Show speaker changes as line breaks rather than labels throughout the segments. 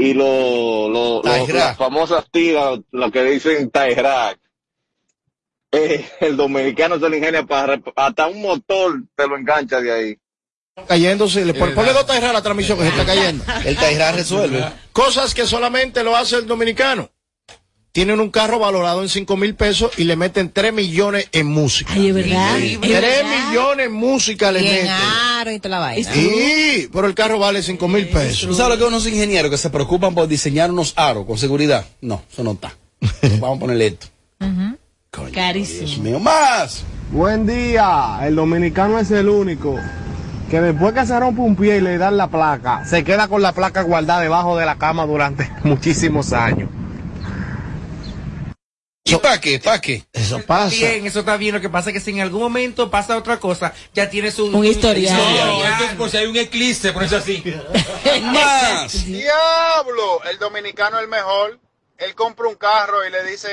y lo, lo, lo- las famosas tiras, lo que dicen Tajrak. Eh, el dominicano se le ingenia para hasta un motor te lo engancha de ahí.
Cayéndose, le pon- ponle dos Tairra a la transmisión que se está cayendo.
El Tairra resuelve.
Cosas que solamente lo hace el dominicano. Tienen un carro valorado en 5 mil pesos y le meten 3 millones en música.
Ay, es verdad. es
3
verdad.
millones en música le
Y
meten.
aro y toda la vaina.
Sí, pero el carro vale 5 mil
¿Tú
pesos.
sabes lo que unos ingenieros que se preocupan por diseñar unos aros con seguridad? No, eso no está. Vamos a ponerle esto. Dios
Carísimo.
mío, más.
Buen día. El dominicano es el único que después que se rompe un pie y le dan la placa, se queda con la placa guardada debajo de la cama durante muchísimos años.
¿Y para qué? ¿Para qué?
Eso pasa.
Bien, eso está bien. Lo que pasa es que si en algún momento pasa otra cosa, ya tiene su...
Un historial.
No,
esto es por si hay un eclipse, por eso así.
Más.
Diablo, el dominicano es el mejor. Él compra un carro y le dice,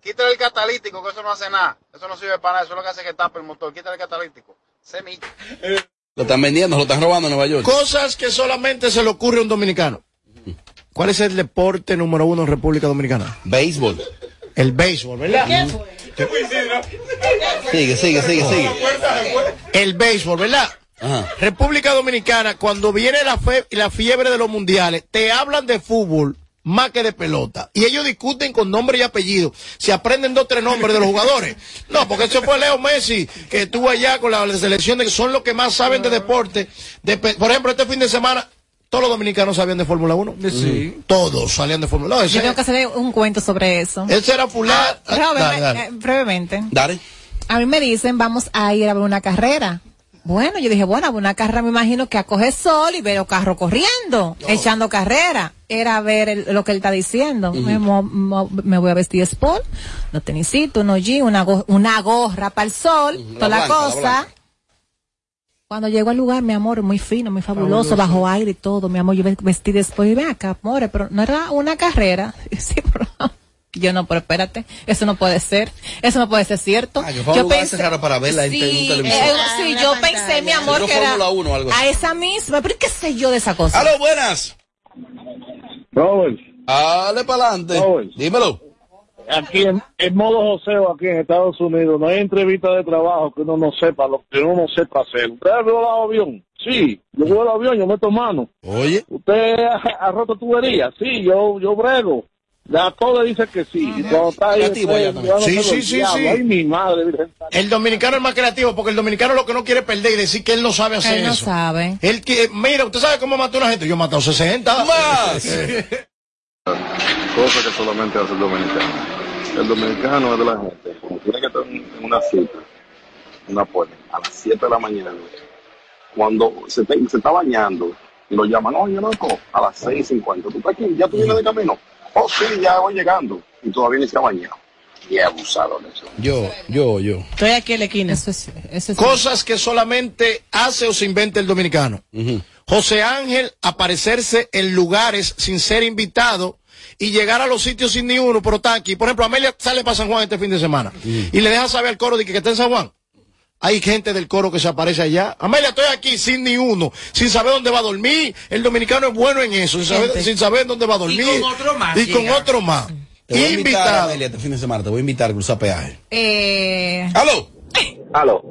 quítale el catalítico, que eso no hace nada. Eso no sirve para nada, eso es lo que hace que tape el motor. Quítale el catalítico. Semilla.
Lo están vendiendo, lo están robando en Nueva York.
Cosas que solamente se le ocurre a un dominicano. ¿Cuál es el deporte número uno en República Dominicana?
Béisbol.
El béisbol, ¿verdad?
Sigue, sigue, sigue, sigue.
El béisbol, ¿verdad?
Ajá.
República Dominicana, cuando viene la, fe- la fiebre de los mundiales, te hablan de fútbol más que de pelota. Y ellos discuten con nombre y apellido. Se aprenden dos o tres nombres de los jugadores. No, porque eso fue Leo Messi, que estuvo allá con la selección, de que son los que más saben de deporte. De por ejemplo, este fin de semana, todos los dominicanos sabían de Fórmula 1.
Sí.
Todos salían de Fórmula 1.
Yo tengo que hacer un cuento sobre eso.
Ese era fulano. Ah,
Robert,
dale, dale.
eh, brevemente.
Dale.
A mí me dicen, vamos a ir a ver una carrera. Bueno, yo dije, bueno, a ver una carrera me imagino que a coger sol y ver los carros corriendo, echando carrera. Era ver el- lo que él está diciendo. me, mo- mo- me voy a vestir sport, los tenisitos, unos jeans, una, go- una gorra para el sol, toda la,
blanca, la
cosa. Cuando llego al lugar, mi amor, muy fino, muy fabuloso, bajo aire y todo, mi amor, yo ve- vestí después y ven acá, amor, pero no era una carrera. Sí, pero yo no, pero espérate, eso no puede ser, eso no puede ser cierto.
Ah, ese raro para verla en
sí,
te- en un televisor.
eh,
Ah,
sí, yo
pantalla.
pensé, mi amor, que era
Fórmula 1 o algo así.
a esa misma, pero ¿qué sé yo de esa cosa?
¡Aló, buenas!
Robert,
Dale para adelante. Dímelo.
Aquí en, en modo joseo, aquí en Estados Unidos, no hay entrevista de trabajo que uno no sepa lo que uno no sepa hacer. ¿Usted ha volado avión? Sí, yo vuelo avión, yo meto mano.
Oye.
¿Usted ha, ha roto tubería? Sí, yo, yo brego. Ya todo le dice que sí. Y cuando está ahí,
Creativo también.
yo no
Sí, sí, sí,
diablo.
sí.
Ay, mi madre. Virgen.
El dominicano es más creativo porque el dominicano lo que no quiere perder y decir que él no sabe hacer
Él no
eso.
sabe.
Él que, mira, usted sabe cómo mató a una gente. Yo he matado 60.
Más.
cosa que solamente hace el dominicano. El dominicano es de la gente, como tiene que estar en una cita, una puerta, a las 7 de la mañana, cuando se, te- se está bañando, y lo llaman, oye, loco, a las 6.50, ¿tú estás aquí? ¿Ya tú vienes de camino? Oh, sí, ya voy llegando, y todavía ni se ha bañado. Y abusado de eso.
Yo, yo, yo.
Estoy aquí en la esquina.
Eso es, eso es
Cosas que solamente hace o se inventa el dominicano. José Ángel aparecerse en lugares sin ser invitado y llegar a los sitios sin ni uno, pero está aquí. Por ejemplo, Amelia sale para San Juan este fin de semana y le deja saber al coro de que, que está en San Juan. Hay gente del coro que se aparece allá. Amelia, estoy aquí sin ni uno, sin saber dónde va a dormir. El dominicano es bueno en eso, sin saber,
Gente.
sin saber dónde va a dormir.
con otro más
Y con otro más.
Te voy a invitar,
Invitado.
Amelia, este fin de semana. Te voy a invitar a cruzar peaje.
Eh,
¡Aló!
Aló.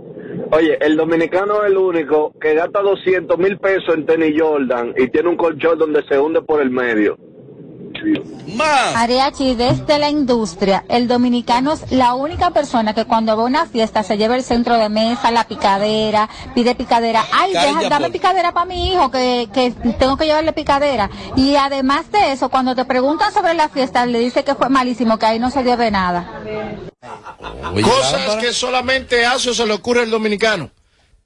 Oye, el dominicano es el único que gasta 200 mil pesos en tenis Jordan y tiene un colchón donde se hunde por el medio.
Más.
Ariachi, desde la industria, el dominicano es la única persona que cuando va a una fiesta se lleva el centro de mesa, la picadera, pide picadera. Ay, deja- dame picadera para mi hijo, que, que tengo que llevarle picadera. Y además de eso, cuando te preguntan sobre la fiesta, le dice que fue malísimo, que ahí no se lleve nada.
Cosas que solamente hace o se le ocurre al dominicano.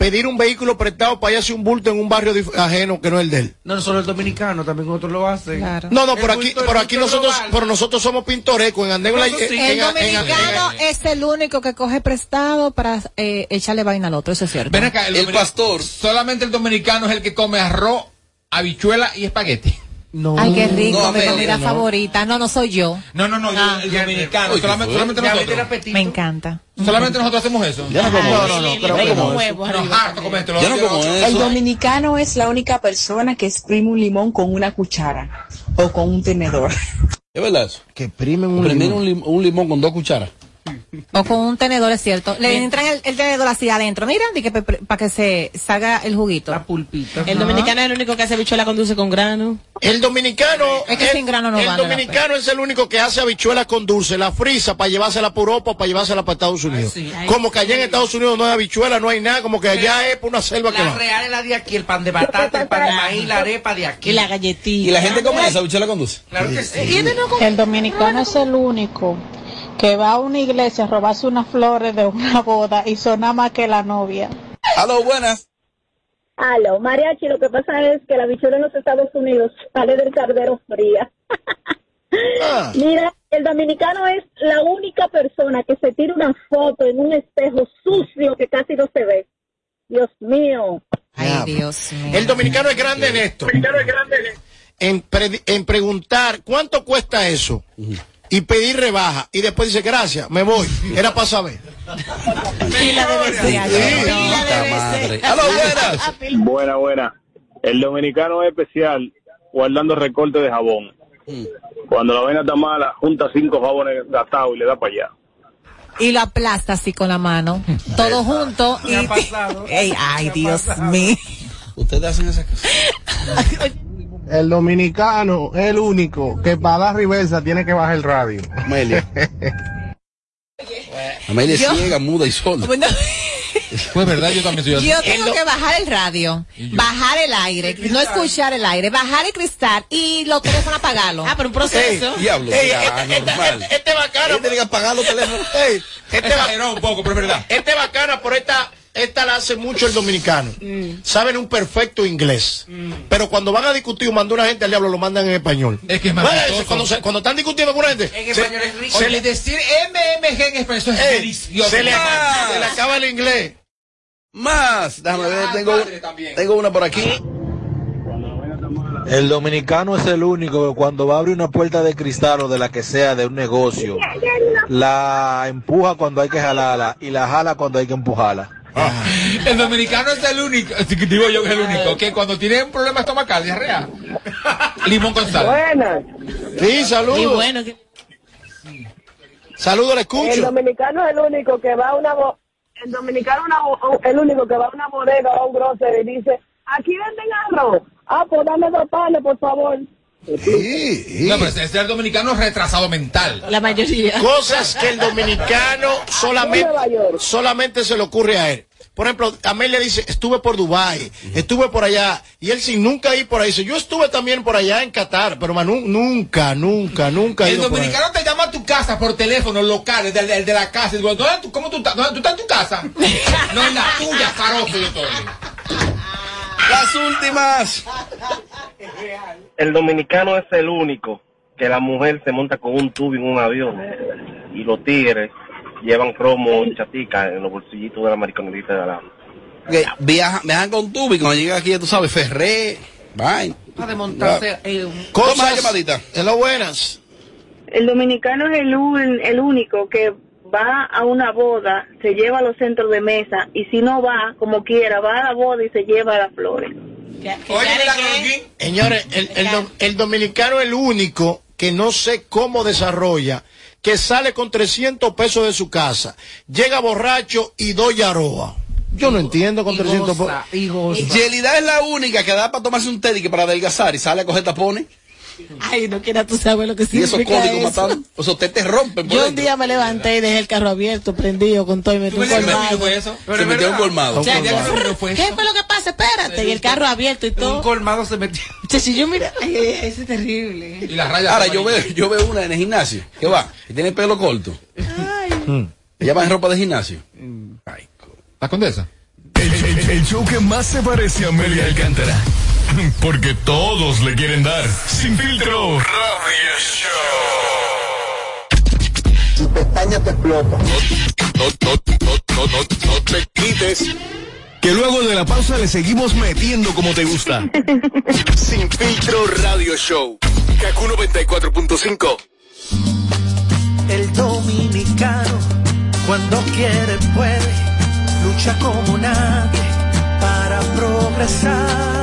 Pedir un vehículo prestado para irse un bulto en un barrio ajeno que no es el de él.
No, no solo el dominicano, también otros lo hacen.
claro.
No, no,
El
por aquí,
bulto- el
por aquí nosotros, pero nosotros somos pintorescos en andén en
sí.
en-
El
en- en-
dominicano es el único que coge prestado para eh, echarle vaina al otro, eso es cierto.
Ven acá,
El
dominic-
pastor.
Solamente el dominicano es el que come arroz, habichuela y espagueti.
No.
Ay, qué rico,
No,
mi
Amelia,
comida
no.
favorita. No, no soy yo.
No, no, no, yo-
Ah.
el dominicano.
Uy, ¿qué
solamente,
el
nosotros.
Me encanta.
Solamente nosotros hacemos eso.
Ya no como
No,
eso.
no, no, creo
Hay
que
unos
no.
harto
como
El
eso.
dominicano es la única persona que exprime un limón con una cuchara. o con un tenedor.
¿Es verdad eso?
Que exprimen un limón.
un, lim- un limón con dos cucharas.
O con un tenedor, es cierto. Le entran el, el tenedor así adentro, mira, para que se salga el juguito. La
pulpita.
El dominicano es el único que hace bichuela con dulce con grano.
El dominicano.
Es que
el-
sin grano no
El
vale la
dominicano es el único que hace habichuelas con dulce, la frisa para llevársela por Europa o para llevársela para Estados Unidos.
Ay,
como que allá en Estados Unidos no hay habichuela, no hay nada, como que allá es por una selva que
La real es la de aquí, el pan de batata, el pan de maíz, la arepa de aquí.
Y la galletita.
¿Y la gente come esa bichuela con dulce?
Claro que sí.
El dominicano es el único que va a una iglesia a robarse unas flores de una boda y son nada más que la novia.
Aló, buenas.
Aló, mariachi, lo que pasa es que la bichuela en los Estados Unidos sale del cardero fría. Mira, el dominicano es la única persona que se tira una foto en un espejo sucio que casi no se ve. Dios mío.
Ay, Dios mío.
El dominicano es grande en esto. En, pre- en preguntar cuánto cuesta eso y pedir rebaja y después dice gracias, me voy. Era para saber.
Pila de
buenas.
Buena, buena. El dominicano es especial guardando recortes de jabón. Cuando la vaina está mala, junta cinco jabones gastados y le da para allá.
Y lo aplasta así con la mano. Todo junto. Y,
ha pasado.
Ey, ay, Dios mío.
Ustedes hacen esas cosas.
El dominicano es el único que para dar reversa tiene que bajar el radio.
Amelia. Amelia es
Yo-
ciega, muda y sola.
Bueno,
Pues verdad, yo también soy así.
yo tengo que bajar el radio, bajar el aire, no escuchar el aire, bajar el cristal y los teléfonos apagarlos.
Ah, pero un proceso.
Diablo,
Ey,
será
este, este-
normal.
este- este bacano.
Tiene que apagar los teléfonos.
Ey, este,
Exageró un poco, pero es verdad.
este bacana, pero esta, esta la hace mucho el dominicano. Saben un perfecto inglés. Pero cuando van a discutir o mandan una gente al diablo, lo mandan en español.
Es que es más
cuando, se- cuando están discutiendo con una gente,
En
se-
español es rico.
se le-
decir MMG en español es delicioso.
se le,
Más.
se le acaba el inglés.
Más. Déjame ver,
Ah,
tengo, tengo una por aquí.
El dominicano es el único que cuando va a abrir una puerta de cristal o de la que sea de un negocio, la empuja cuando hay que jalarla y la jala cuando hay que empujarla.
El dominicano es el único, digo yo que es el único, que cuando tiene un problema estomacal, diarrea, limón con sal.
Buenas.
Sí,
Y
saludos.
bueno, que-
Saludos, le
El
escucho.
dominicano es el único que va a una bo- el dominicano es una bo- el único que va a una bodega o a un grocery y dice, aquí venden arroz. Ah, pues dame dos panes, por favor.
Sí, sí.
No, pero ese es el dominicano retrasado mental.
la mayoría.
Cosas que el dominicano solamente, solamente se le ocurre a él. Por ejemplo, Amelia dice, estuve por Dubai, estuve por allá, y él sin nunca ir por ahí dice, yo estuve también por allá en Qatar, pero man, nu- nunca, nunca, nunca
El dominicano te llama a tu casa por teléfono local, el de, el de la casa. y digo, ¿dónde tú, ¿Cómo tú estás? ¿Dónde tú estás en tu casa? No en la tuya, zaroso yo estoy.
Las últimas.
El dominicano es el único que la mujer se monta con un tubo en un avión y los tigres llevan cromo y chatica en los bolsillitos de la mariconerita de la
Que viajan, viajan con tubo y cuando llegan aquí, ya tú sabes, Ferré, vaina.
Para desmontarse. eh,
Cosas,
llamadita.
Hello, buenas.
El dominicano es el, un- el único que va a una boda, se lleva a los centros de mesa y si no va, como quiera, va a la boda y se lleva las flores.
Señores, el, el el dominicano es el único que no sé cómo desarrolla, que sale con 300 pesos de su casa, llega borracho y doy aroa. Yo no entiendo con
y
300 pesos.
Yelida es la única que da para tomarse un té y que para adelgazar y sale a coger tapones.
Ay, no quiera tú sabes lo que
Y esos
significa
códigos
eso.
matando. Esos té te rompen
Yo un día me levanté y dejé el carro abierto, prendido, con todo y me
¿Tú
un colmado.
fue eso? Pero
Se metió un colmado.
O sea,
¿Qué fue
¿Qué lo que pasa? Espérate. Y el carro abierto y
Un
todo.
colmado se metió.
Che, si yo mira, ay, ay, ay, ese es terrible.
Y las rayas.
Ahora, yo veo, yo veo una en el gimnasio que va y tiene el pelo corto. Ella va en ropa de gimnasio. Ay, co-
¿La condesa?
El, el- el show que más se parece a Amelia Alcántara. Porque todos le quieren dar. Sin filtro. Radio Show.
Tu pestaña te explota.
No, no, no, no, no, no te quites. Que luego de la pausa le seguimos metiendo como te gusta. Sin filtro Radio Show. Kaku 94.5.
El dominicano, cuando quiere, puede, lucha como nadie para progresar.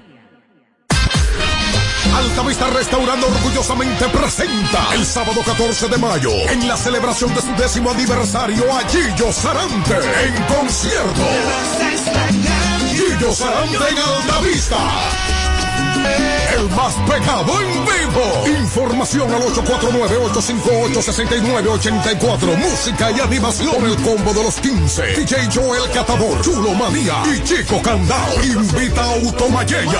Altavista Restaurando orgullosamente presenta el sábado 14 de mayo en la celebración de su décimo aniversario a Gillo Sarante en concierto. Gillo Sarante en Altavista. El más pegado en vivo. Información al 849-858-6984. Música y animación. El combo de los 15. DJ Joel Catador, Chulo Manía y Chico Candao. Invita a Automayella.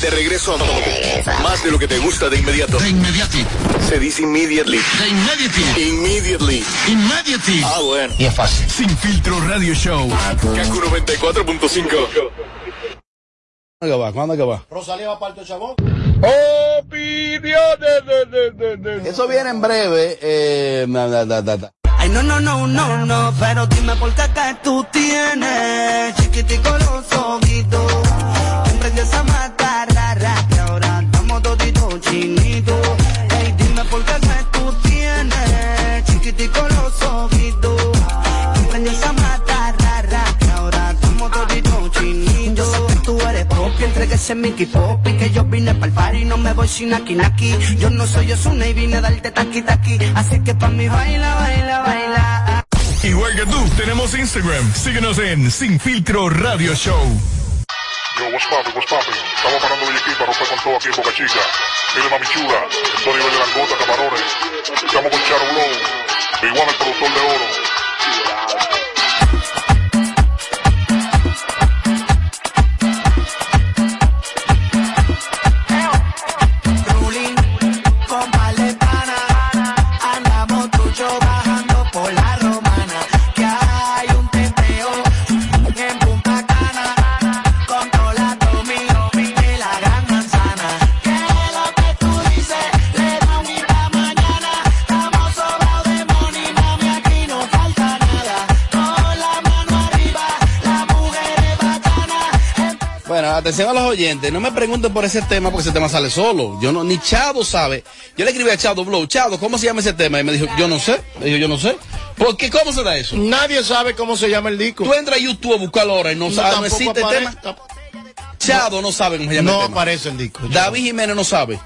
De regreso a más de lo que te gusta de inmediato. De inmediati. Se dice immediately. De immediately. Immediately. Immediately. Ah, bueno. Y es fácil. Sin filtro radio show. Kaku 94.5.
¿Cuándo que va? ¿Cuándo que va?
Rosalía va para el chabón.
Eso viene en breve. Eh, da, da, da.
Ay, no, no, no, no, no, pero dime por qué que tú tienes chiquitico los ojitos. Emprende esa mata ese Mickey Pop y que yo vine pa'l party no me voy sin aquí naki. Yo no soy Osuna y vine a darte taqui taqui. Así que pa' mí baila, baila, baila.
Igual que tú, tenemos Instagram. Síguenos en Sin Filtro Radio Show.
Yo, what's poppin', what's poppin'? Estamos parando de aquí para romper con todo aquí en Boca Chica. Mire, mami chula, el Tony de langota, camarones. Estamos con Charo Blow, One, el productor de oro.
Atención a los oyentes, no me pregunten por ese tema porque ese tema sale solo. Yo no, ni Chado sabe. Yo le escribí a Chado Blow, Chado, ¿cómo se llama ese tema? Y me dijo, yo no sé. Me dijo, yo no sé. ¿Por qué? ¿Cómo se da eso?
Nadie sabe cómo se llama el disco.
Tú entras a YouTube a buscarlo ahora y no,
No,
sabe, no existe el tema. Chado no sabe cómo se llama
No
el tema.
aparece el disco.
David Jiménez no sabe.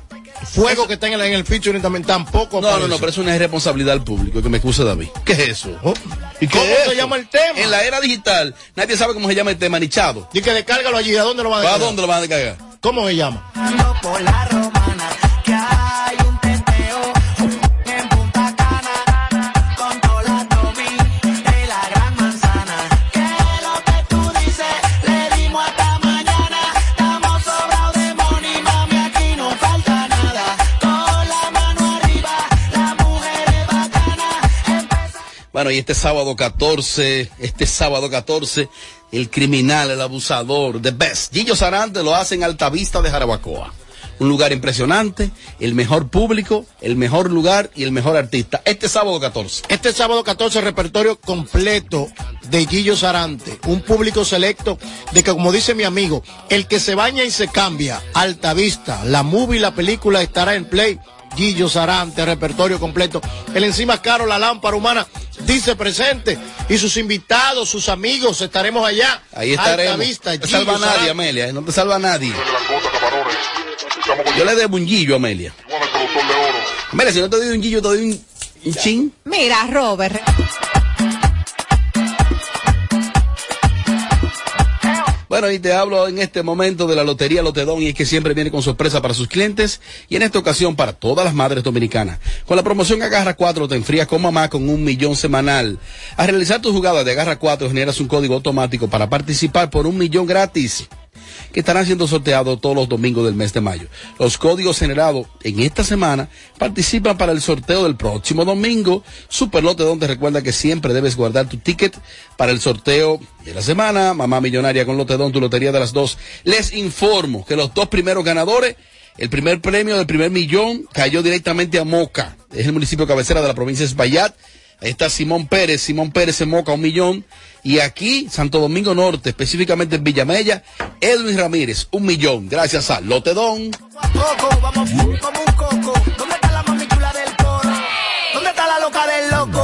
Fuego que está en el, en el featuring también tampoco
No,
aparece.
no, no, pero es una irresponsabilidad del público, que me excuse David. ¿Qué es eso? ¿Y qué
¿Cómo
es
se
eso?
llama el tema?
En la era digital, nadie sabe cómo se llama el tema, ni Chado.
Di que descárgalo allí. ¿A dónde lo van a
¿A
descargar?
dónde lo van a descargar?
¿Cómo se llama?
Y este sábado 14, este sábado 14, el criminal, el abusador, the best. Gillo Sarante lo hace en Altavista de Jarabacoa. Un lugar impresionante, el mejor público, el mejor lugar y el mejor artista. Este sábado 14.
Este sábado 14, repertorio completo de Guillo Sarante. Un público selecto de que, como dice mi amigo, el que se baña y se cambia, alta vista, la movie la película estará en play. Guillo Sarante, repertorio completo. El encima caro, la lámpara humana, dice presente. Y sus invitados, sus amigos, estaremos allá.
Ahí estaremos.
Vista,
no te salva nadie,
Sarante.
Amelia. eh, No te salva nadie. Yo le debo un guillo a Amelia. Amelia, si no te doy un guillo, te doy un, un chin.
Mira, Robert.
Bueno, y te hablo en este momento de la Lotería Lotedón y es que siempre viene con sorpresa para sus clientes y en esta ocasión para todas las madres dominicanas. Con la promoción Agarra 4 te enfrías con mamá con un millón semanal. Al realizar tu jugada de Agarra 4 generas un código automático para participar por un millón gratis que estarán siendo sorteados todos los domingos del mes de mayo. Los códigos generados en esta semana participan para el sorteo del próximo domingo. Superlote donde recuerda que siempre debes guardar tu ticket para el sorteo de la semana. Mamá Millonaria con Lotedón, tu lotería de las dos. Les informo que los dos primeros ganadores, el primer premio del primer millón cayó directamente a Moca. Es el municipio cabecera de la provincia de Espaillat. Está Simón Pérez, Simón Pérez en Moca, un millón. Y aquí, Santo Domingo Norte, específicamente en Villamella, Edwin Ramírez, un millón. Gracias a Lotedón.
¿Dónde está la loca del loco?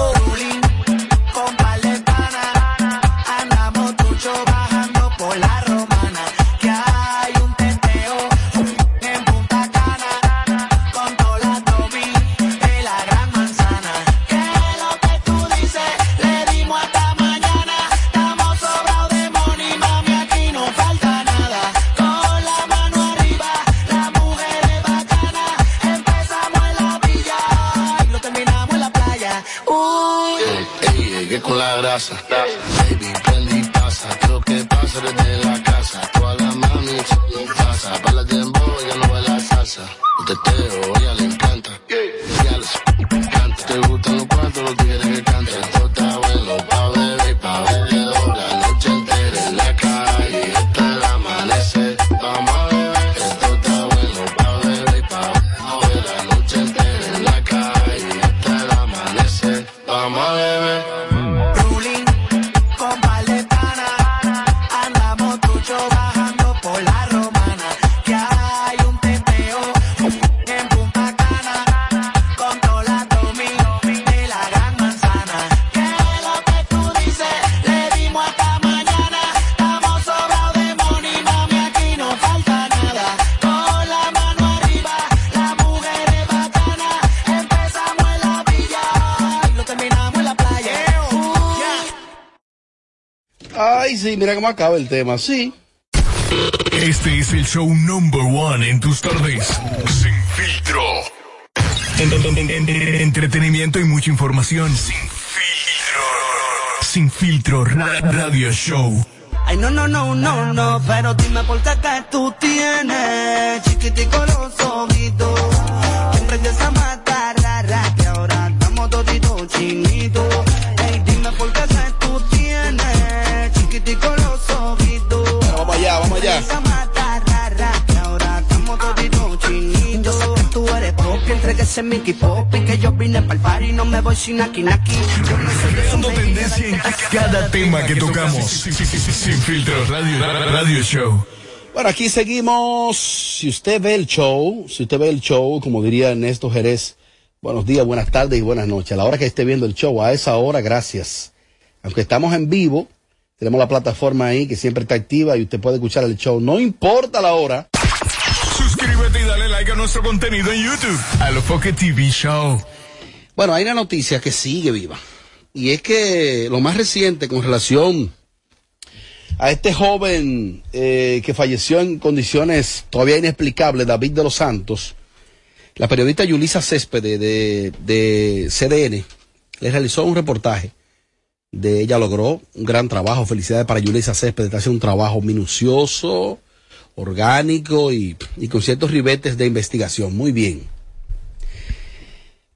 Acaba el tema, sí.
Este es el show number one en tus tardes. Sin filtro. En- en- en- en- entretenimiento y mucha información. Sin filtro. Sin filtro. ra- radio show.
Ay, no, no, no, no, no, pero dime por qué que tú tienes chiquitico los ojitos. Siempre esa mata Mickey Pop y que yo vine pa'l party y no me voy sin aquí, naki.
Tendencia en cada tema que tocamos. Sin, sin- sin- sin filtro. Radio, radio show.
Bueno, aquí seguimos. Si usted ve el show, si usted ve el show, como diría Ernesto Jerez, buenos días, buenas tardes y buenas noches. A la hora que esté viendo el show, a esa hora, gracias. Aunque estamos en vivo, tenemos la plataforma ahí que siempre está activa y usted puede escuchar el show. No importa la hora.
Suscríbete y dale like a nuestro contenido en YouTube. A lo Foque TV Show.
Bueno, hay una noticia que sigue viva. Y es que lo más reciente con relación a este joven eh, que falleció en condiciones todavía inexplicables, David de los Santos, la periodista Yulisa Céspedes de, de CDN le realizó un reportaje de ella logró un gran trabajo. Felicidades para Yulisa Céspedes, está haciendo un trabajo minucioso, orgánico y, con ciertos ribetes de investigación. Muy bien.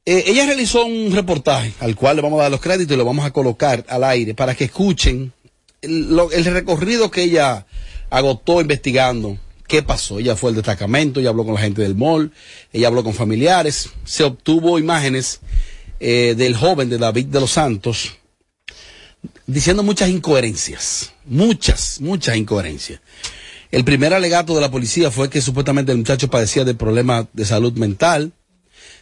Eh, ella realizó un reportaje al cual le vamos a dar los créditos y lo vamos a colocar al aire para que escuchen el recorrido que ella agotó investigando. ¿Qué pasó? Ella fue al destacamento, ella habló con la gente del mall, ella habló con familiares, se obtuvo imágenes eh, del joven de David de los Santos diciendo muchas incoherencias, muchas, muchas incoherencias. El primer alegato de la policía fue que supuestamente el muchacho padecía de problemas de salud mental,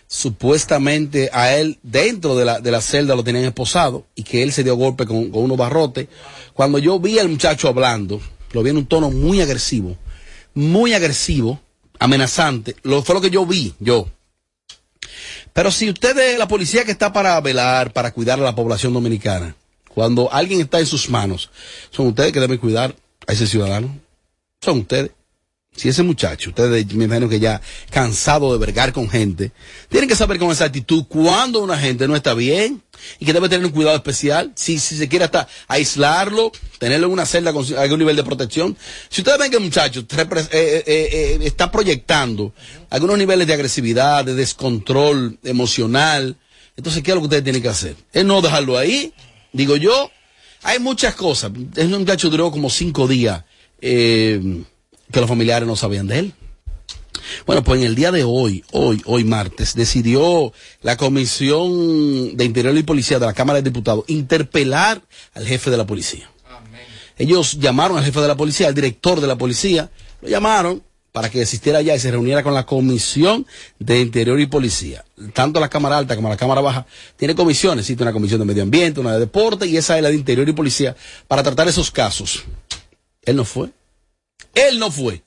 supuestamente a él dentro de la, de la celda lo tenían esposado y que él se dio golpe con, con unos barrotes. Cuando yo vi al muchacho hablando, lo vi en un tono muy agresivo, muy agresivo, amenazante, lo, fue lo que yo vi, yo. Pero si usted es la policía que está para velar, para cuidar a la población dominicana, cuando alguien está en sus manos, son ustedes que deben cuidar a ese ciudadano. Son ustedes. Si ese muchacho, ustedes me imagino que ya cansado de vergar con gente, tienen que saber con esa actitud cuando una gente no está bien y que debe tener un cuidado especial. Si, si se quiere hasta aislarlo, tenerlo en una celda con algún nivel de protección. Si ustedes ven que el muchacho eh, eh, eh, está proyectando algunos niveles de agresividad, de descontrol emocional, entonces, ¿qué es lo que ustedes tienen que hacer? Es no dejarlo ahí, digo yo. Hay muchas cosas. Ese muchacho duró como cinco días. Eh, que los familiares no sabían de él. Bueno, pues en el día de hoy, hoy, hoy martes, decidió la Comisión de Interior y Policía de la Cámara de Diputados interpelar al jefe de la policía. Ellos llamaron al jefe de la policía, al director de la policía, lo llamaron para que asistiera allá y se reuniera con la Comisión de Interior y Policía. Tanto la Cámara Alta como la Cámara Baja tiene comisiones, existe una comisión de medio ambiente, una de deporte y esa es la de Interior y Policía para tratar esos casos. Él no fue. Él no fue.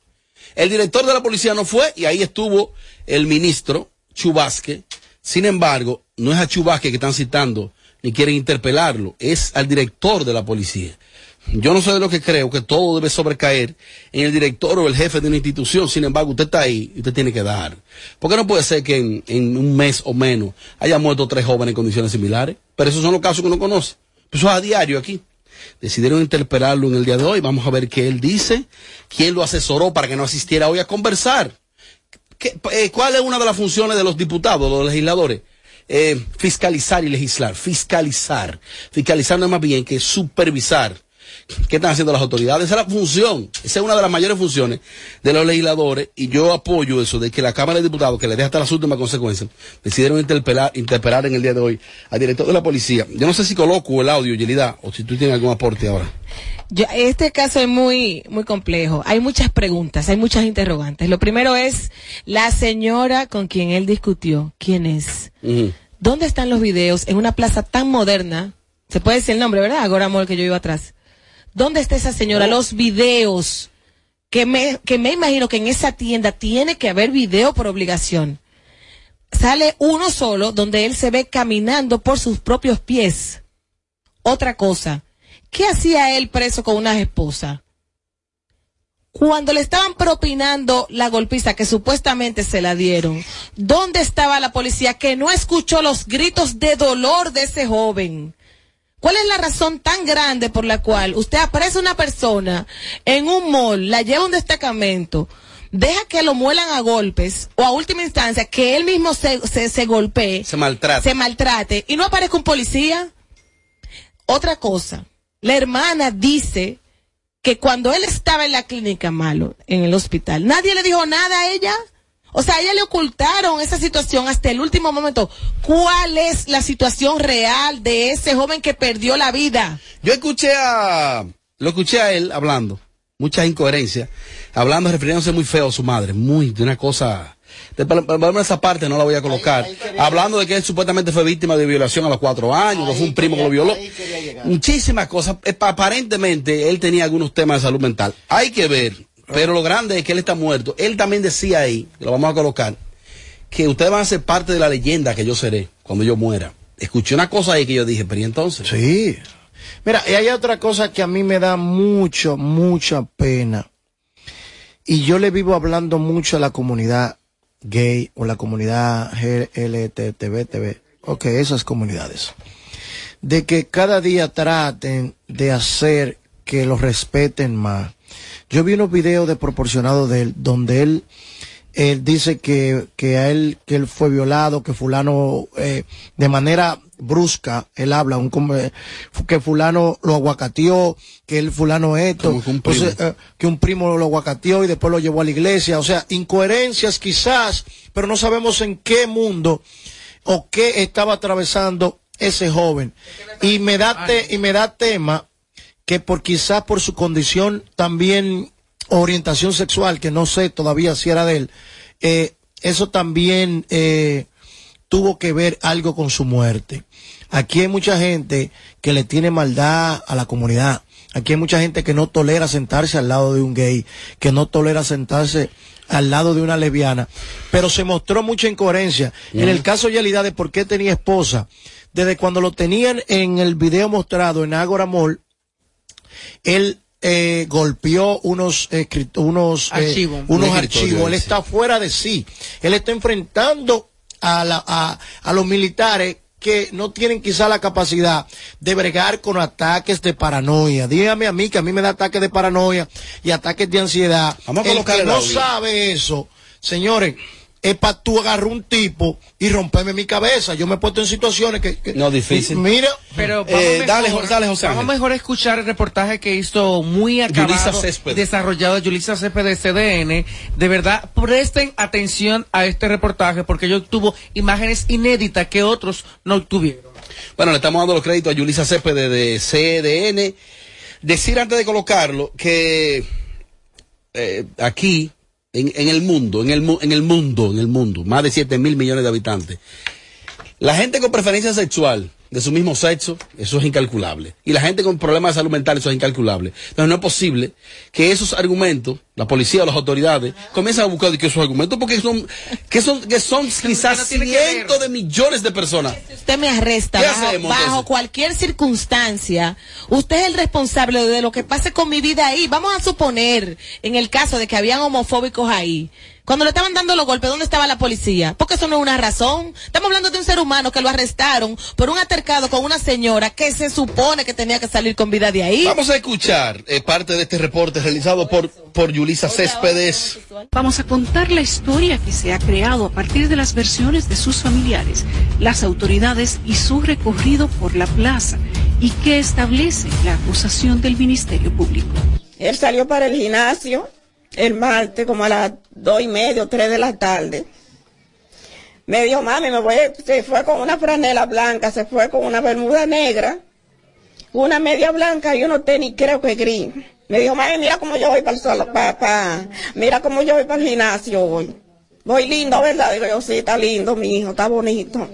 El director de la policía no fue y ahí estuvo el ministro Chubasque. Sin embargo, no es a Chubasque que están citando ni quieren interpelarlo, es al director de la policía. Yo no sé de lo que creo, que todo debe sobrecaer en el director o el jefe de una institución. Sin embargo, usted está ahí y usted tiene que dar. Porque no puede ser que en, en un mes o menos haya muerto tres jóvenes en condiciones similares. Pero esos son los casos que uno conoce. Eso es a diario aquí decidieron interpelarlo en el día de hoy. Vamos a ver qué él dice, quién lo asesoró para que no asistiera hoy a conversar. ¿Qué- eh, ¿Cuál es una de las funciones de los diputados, los legisladores? Eh, fiscalizar y legislar. Fiscalizar. Fiscalizar no es más bien que supervisar. ¿Qué están haciendo las autoridades? Esa es la función. Esa es una de las mayores funciones de los legisladores y yo apoyo eso de que la Cámara de Diputados, que le deja hasta las últimas consecuencias, decidieron interpelar, interpelar en el día de hoy al director de la policía. Yo no sé si coloco el audio, Yelida, o si tú tienes algún aporte ahora.
Yo- este caso es muy, muy complejo. Hay muchas preguntas, hay muchas interrogantes. Lo primero es la señora con quien él discutió. ¿Quién es? ¿Dónde están los videos en una plaza tan moderna? Se puede decir el nombre, ¿verdad? Agora Mall que yo iba atrás. ¿Dónde está esa señora? Los videos. Que me, que me imagino que en esa tienda tiene que haber video por obligación. Sale uno solo donde él se ve caminando por sus propios pies. Otra cosa. ¿Qué hacía él preso con una esposa? Cuando le estaban propinando la golpiza que supuestamente se la dieron, ¿dónde estaba la policía que no escuchó los gritos de dolor de ese joven? ¿Cuál es la razón tan grande por la cual usted apresa a una persona en un mall, la lleva a un destacamento, deja que lo muelan a golpes o a última instancia que él mismo se, se, se golpee,
Se maltrata.
se maltrate y no aparezca un policía? Otra cosa, la hermana dice que cuando él estaba en la clínica malo, en el hospital, nadie le dijo nada a ella. O sea, a ella le ocultaron esa situación hasta el último momento. ¿Cuál es la situación real de ese joven que perdió la vida?
Yo escuché a, lo escuché a él hablando, muchas incoherencias, hablando, refiriéndose muy feo a su madre, muy, de una cosa... De, para- para- para esa parte no la voy a colocar. Hablando de que él supuestamente fue víctima de violación a los cuatro años, que fue un primo que lo violó. Muchísimas cosas. Pa- Aparentemente él tenía algunos temas de salud mental. Hay que ver. Pero lo grande es que él está muerto. Él también decía ahí, lo vamos a colocar, que ustedes van a ser parte de la leyenda que yo seré cuando yo muera. Escuché una cosa ahí que yo dije, pero ¿y entonces?
Sí. Mira, y hay otra cosa que a mí me da mucho, mucha pena. Y yo le vivo hablando mucho a la comunidad gay o la comunidad LTTB, ok, esas comunidades. De que cada día traten de hacer que los respeten más. Yo vi unos videos de proporcionado de él, donde él, él dice que, que a él, que él fue violado, que fulano, eh, de manera brusca, él habla, un, eh, que fulano lo aguacateó, que el fulano esto,
Como que un primo.
Entonces, eh, que un primo lo aguacateó y después lo llevó a la iglesia, o sea, incoherencias quizás, pero no sabemos en qué mundo o qué estaba atravesando ese joven. Y me da, te- y me da tema que por quizás por su condición también orientación sexual, que no sé todavía si era de él, eh, eso también eh, tuvo que ver algo con su muerte. Aquí hay mucha gente que le tiene maldad a la comunidad. Aquí hay mucha gente que no tolera sentarse al lado de un gay, que no tolera sentarse al lado de una lesbiana, pero se mostró mucha incoherencia. En el caso de Yelida de por qué tenía esposa, desde cuando lo tenían en el video mostrado en Agora Mall, él eh, golpeó unos unos eh,
Archivos.
unos
Un escritorio,
archivos. Él está fuera de sí. Él está enfrentando a, la, a, a los militares que no tienen quizá la capacidad de bregar con ataques de paranoia. Dígame a mí que a mí me da ataques de paranoia y ataques de ansiedad.
Vamos a
el que no
audio.
sabe eso, señores, es para tú agarrar un tipo y romperme mi cabeza. Yo me he puesto en situaciones que... que-
No, difícil.
Mira,
Pero vamos
Eh,
mejor,
dale, dale, José
Vamos
Ángel.
mejor a escuchar el reportaje que hizo muy acabado, desarrollado Yulisa Céspedes de CDN. De verdad, presten atención a este reportaje porque yo tuvo imágenes inéditas que otros no tuvieron.
Bueno, le estamos dando los créditos a Yulisa Céspedes de CDN. Decir antes de colocarlo que eh, aquí, en, en el mundo, en el, en el mundo, en el mundo, más de 7 mil millones de habitantes, la gente con preferencia sexual de su mismo sexo, eso es incalculable. Y la gente con problemas de salud mental, eso es incalculable. Entonces no es posible que esos argumentos, la policía o las autoridades, comiencen a buscar de que esos argumentos, porque son, que son, que son quizás cientos de millones de personas.
usted me arresta
¿Qué
bajo,
hacemos,
bajo cualquier circunstancia, usted es el responsable de lo que pase con mi vida ahí. Vamos a suponer, en el caso de que habían homofóbicos ahí, cuando le estaban dando los golpes, ¿dónde estaba la policía? Porque eso no es una razón. Estamos hablando de un ser humano que lo arrestaron por un altercado con una señora que se supone que tenía que salir con vida de ahí.
Vamos a escuchar eh, parte de este reporte realizado por, por Yulisa Céspedes.
Vamos a contar la historia que se ha creado a partir de las versiones de sus familiares, las autoridades y su recorrido por la plaza y qué establece la acusación del Ministerio Público.
Él salió para el gimnasio el martes como a las dos y media o tres de la tarde. Me dijo, mami, me voy, se fue con una franela blanca, se fue con una bermuda negra, una media blanca y unos tenis creo que gris. Me dijo, mami, mira cómo yo voy para el solo, pa, pa, mira cómo yo voy para el gimnasio hoy. Voy lindo, ¿verdad? Digo yo, sí, está lindo, mi hijo, está bonito.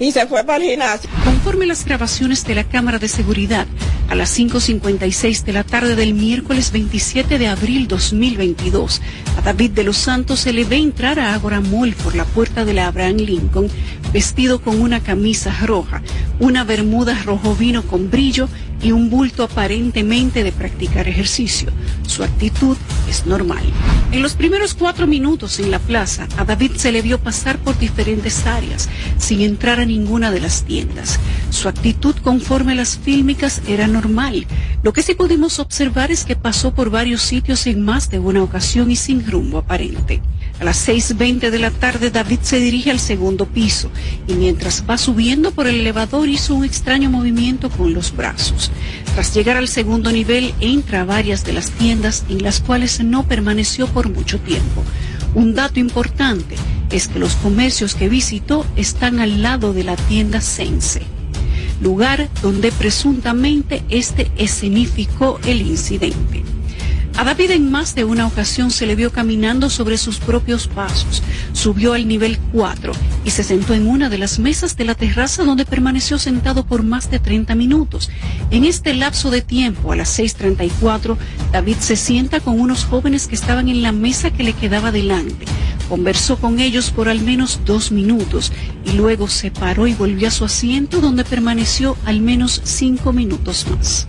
Y se fue para el.
Conforme las grabaciones de la cámara de seguridad, a las 5.56 de la tarde del miércoles 27 de abril 2022, a David de los Santos se le ve entrar a Agora Mall por la puerta de la Abraham Lincoln, vestido con una camisa roja, una bermuda rojo vino con brillo y un bulto aparentemente de practicar ejercicio. Su actitud es normal. En los primeros cuatro minutos en la plaza, a David se le vio pasar por diferentes áreas, sin entrar a ninguna de las tiendas. Su actitud conforme a las fílmicas era normal. Lo que sí pudimos observar es que pasó por varios sitios en más de una ocasión y sin rumbo aparente. A las 6.20 de la tarde David se dirige al segundo piso y mientras va subiendo por el elevador hizo un extraño movimiento con los brazos. Tras llegar al segundo nivel entra a varias de las tiendas en las cuales no permaneció por mucho tiempo. Un dato importante es que los comercios que visitó están al lado de la tienda Sense, lugar donde presuntamente este escenificó el incidente. A David en más de una ocasión se le vio caminando sobre sus propios pasos. Subió al nivel 4 y se sentó en una de las mesas de la terraza donde permaneció sentado por más de 30 minutos. En este lapso de tiempo, a las 6.34, David se sienta con unos jóvenes que estaban en la mesa que le quedaba delante. Conversó con ellos por al menos dos minutos y luego se paró y volvió a su asiento donde permaneció al menos cinco minutos más.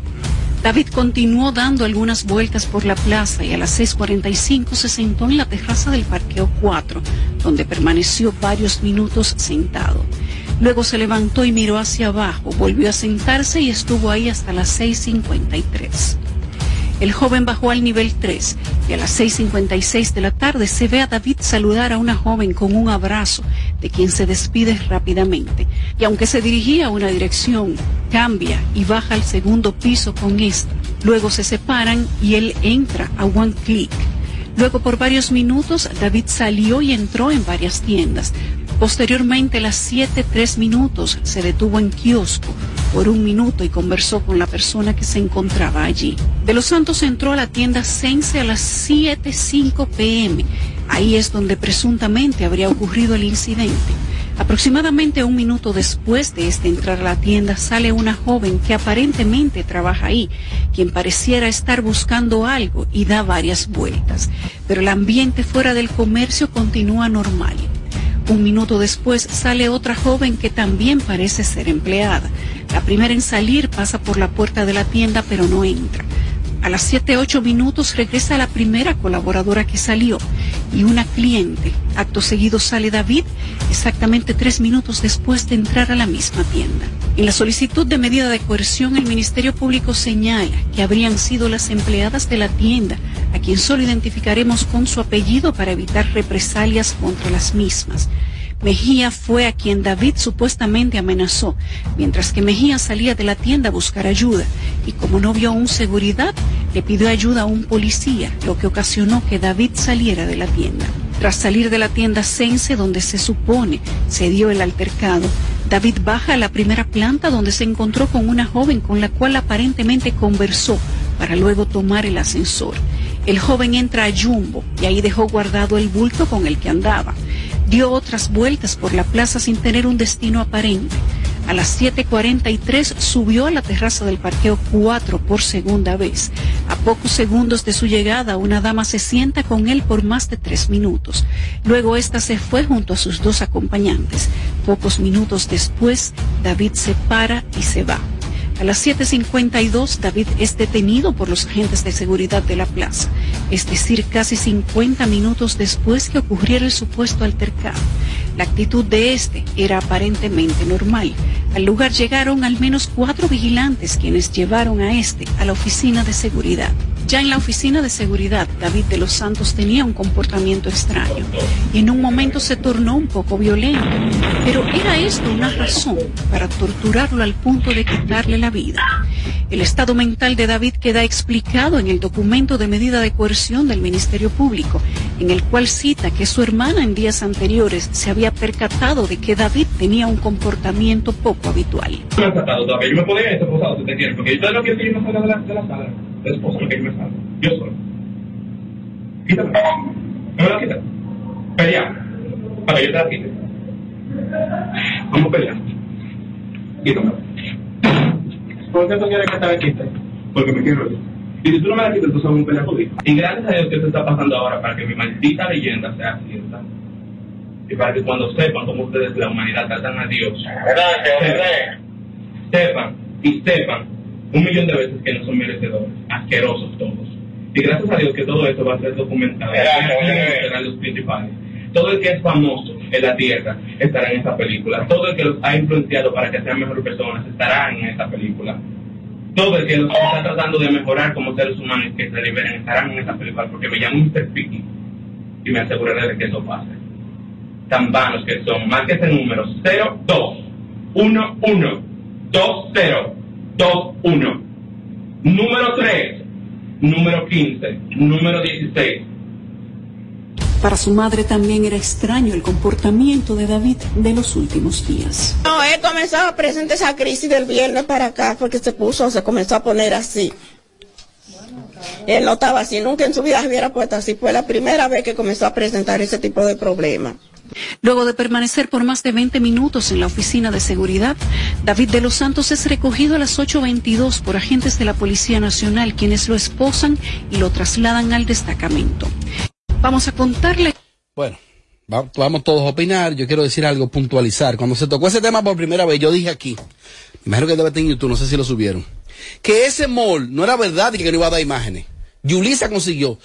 David continuó dando algunas vueltas por la plaza y a las 6.45 se sentó en la terraza del parqueo 4, donde permaneció varios minutos sentado. Luego se levantó y miró hacia abajo, volvió a sentarse y estuvo ahí hasta las 6.53. El joven bajó al nivel 3 y a las 6.56 de la tarde se ve a David saludar a una joven con un abrazo, de quien se despide rápidamente. Y aunque se dirigía a una dirección, cambia y baja al segundo piso con esta. Luego se separan y él entra a One Click. Luego por varios minutos David salió y entró en varias tiendas. Posteriormente a las 7, 3 minutos se detuvo en kiosco por un minuto y conversó con la persona que se encontraba allí. De los Santos entró a la tienda Sense a las 7.05 pm. Ahí es donde presuntamente habría ocurrido el incidente. Aproximadamente un minuto después de este entrar a la tienda sale una joven que aparentemente trabaja ahí, quien pareciera estar buscando algo y da varias vueltas. Pero el ambiente fuera del comercio continúa normal. Un minuto después sale otra joven que también parece ser empleada. La primera en salir pasa por la puerta de la tienda pero no entra. A las 7, 8 minutos regresa la primera colaboradora que salió y una cliente. Acto seguido sale David exactamente tres minutos después de entrar a la misma tienda. En la solicitud de medida de coerción, el Ministerio Público señala que habrían sido las empleadas de la tienda, a quien solo identificaremos con su apellido para evitar represalias contra las mismas. Mejía fue a quien David supuestamente amenazó, mientras que Mejía salía de la tienda a buscar ayuda y como no vio aún seguridad, le pidió ayuda a un policía, lo que ocasionó que David saliera de la tienda. Tras salir de la tienda Sense, donde se supone se dio el altercado, David baja a la primera planta donde se encontró con una joven con la cual aparentemente conversó para luego tomar el ascensor. El joven entra a Jumbo y ahí dejó guardado el bulto con el que andaba. Dio otras vueltas por la plaza sin tener un destino aparente. A las 7.43 subió a la terraza del parqueo 4 por segunda vez. A pocos segundos de su llegada, una dama se sienta con él por más de tres minutos. Luego esta se fue junto a sus dos acompañantes. Pocos minutos después, David se para y se va. A las 7.52, David es detenido por los agentes de seguridad de la plaza, es decir, casi 50 minutos después que ocurriera el supuesto altercado. La actitud de este era aparentemente normal. Al lugar llegaron al menos cuatro vigilantes quienes llevaron a este a la oficina de seguridad. Ya en la oficina de seguridad, David de los Santos tenía un comportamiento extraño y en un momento se tornó un poco violento. Pero ¿era esto una razón para torturarlo al punto de quitarle la vida? El estado mental de David queda explicado en el documento de medida de coerción del Ministerio Público, en el cual cita que su hermana en días anteriores se había percatado de que David tenía un comportamiento poco habitual.
Yo me podría haber esposado si te quieren, porque yo no la. La esposa no quiere que me salga. Yo solo. Quítame. ¿No me la quitas? Pelea. Para que yo te la quite. Vamos a pelear. Quítame. ¿Por qué tú quieres que te la quite? Porque me quiero ir. Y si tú no me la quitas, entonces vamos a pelear Y gracias a Dios que esto está pasando ahora para que mi maldita leyenda sea cierta. Y para que cuando sepan cómo ustedes, la humanidad, tratan a Dios, sepan, sepan y sepan un millón de veces que no son merecedores, asquerosos todos. Y gracias a Dios que todo esto va a ser documentado. Serán los principales. Todo el que es famoso en la tierra estará en esta película. Todo el que los ha influenciado para que sean mejores personas estará en esta película. Todo el que los está tratando de mejorar como seres humanos y que se liberen estarán en esta película porque me llamo Mr. Picky y me aseguraré de que eso pase. Tan vanos que son. Más que ese número 02 11 20 21. Número 3. Número 15. Número 16.
Para su madre también era extraño el comportamiento de David de los últimos días.
No, él comenzó a presentar esa crisis del viernes para acá porque se puso, se comenzó a poner así. Él no estaba así, nunca en su vida se hubiera puesto así. Fue la primera vez que comenzó a presentar ese tipo de problemas.
Luego de permanecer por más de 20 minutos en la oficina de seguridad, David de los Santos es recogido a las 8.22 por agentes de la Policía Nacional, quienes lo esposan y lo trasladan al destacamento. Vamos a contarle.
Bueno, va- vamos todos a opinar. Yo quiero decir algo, puntualizar. Cuando se tocó ese tema por primera vez, yo dije aquí, imagino que debe estar en YouTube, no sé si lo subieron, que ese mall no era verdad y que no iba a dar imágenes. Yulisa consiguió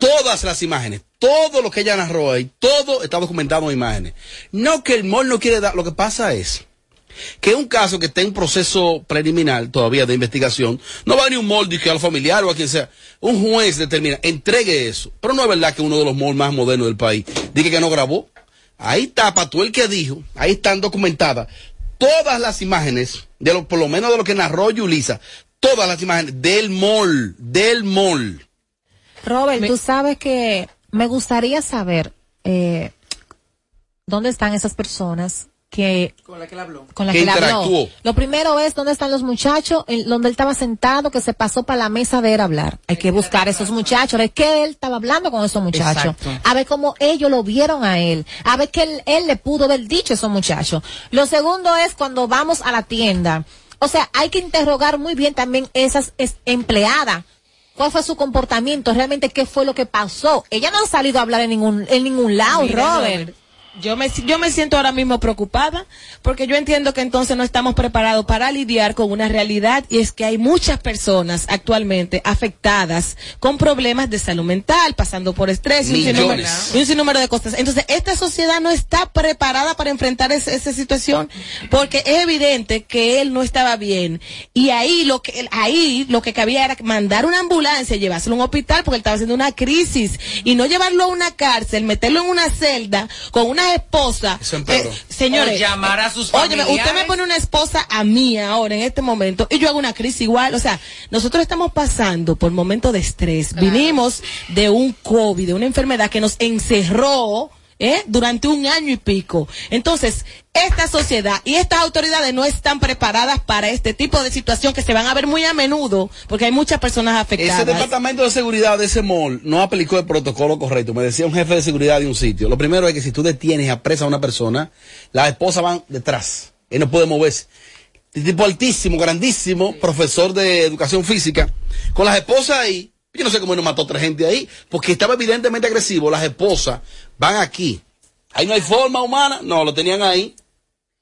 todas las imágenes, todo lo que ella narró ahí, todo está documentado en imágenes. No que el mall no quiere dar, lo que pasa es que un caso que está en proceso preliminar todavía de investigación, no va ni un mall que al familiar o a quien sea. Un juez determina, entregue eso. Pero no es verdad que uno de los malls más modernos del país diga que no grabó. Ahí está, tú el que dijo, ahí están documentadas todas las imágenes, de lo, por lo menos de lo que narró Yulisa, todas las imágenes del mall, del mall.
Robert, tú sabes que me gustaría saber eh, dónde están esas personas que
Con la que él habló.
con la
Que
que le habló.
interactuó.
Lo primero es dónde están los muchachos, en donde él estaba sentado, que se pasó para la mesa de él hablar. Hay que buscar a esos muchachos, a ver qué él estaba hablando con esos muchachos,
Exacto.
a ver cómo ellos lo vieron a él, a ver qué él, él le pudo haber dicho a esos muchachos. Lo segundo es cuando vamos a la tienda. O sea, hay que interrogar muy bien también esas es- empleadas. ¿Cuál fue su comportamiento? ¿Realmente qué fue lo que pasó? Ella no ha salido a hablar en ningún, en ningún lado,
Mira,
Robert.
Yo me, yo me siento ahora mismo preocupada porque yo entiendo que entonces no estamos preparados para lidiar con una realidad y es que hay muchas personas actualmente afectadas con problemas de salud mental, pasando por estrés y un, sinnúmero, y un sinnúmero de cosas. Entonces, esta sociedad no está preparada para enfrentar es- esa situación porque es evidente que él no estaba bien. Y ahí lo que ahí lo que cabía era mandar una ambulancia, llevárselo a un hospital porque él estaba haciendo una crisis. Y no llevarlo a una cárcel, meterlo en una celda con una esposa. Eh, señores,
O llamar a sus
óyeme, usted me pone una esposa a mí ahora en este momento y yo hago una crisis igual, o sea, nosotros estamos pasando por momentos de estrés. Vinimos de un COVID, de una enfermedad que nos encerró ¿eh? durante un año y pico. Entonces, esta sociedad y estas autoridades no están preparadas para este tipo de situación que se van a ver muy a menudo porque hay muchas personas afectadas.
Ese departamento de seguridad de ese mall no aplicó el protocolo correcto. Me decía un jefe de seguridad de un sitio. Lo primero es que si tú detienes y apresas a una persona, las esposas van detrás. Él no puede moverse. El tipo altísimo, grandísimo, profesor de educación física, con las esposas ahí. Yo no sé cómo él no mató a otra gente ahí, porque estaba evidentemente agresivo. Las esposas van aquí. Ahí no hay forma humana. No, lo tenían ahí.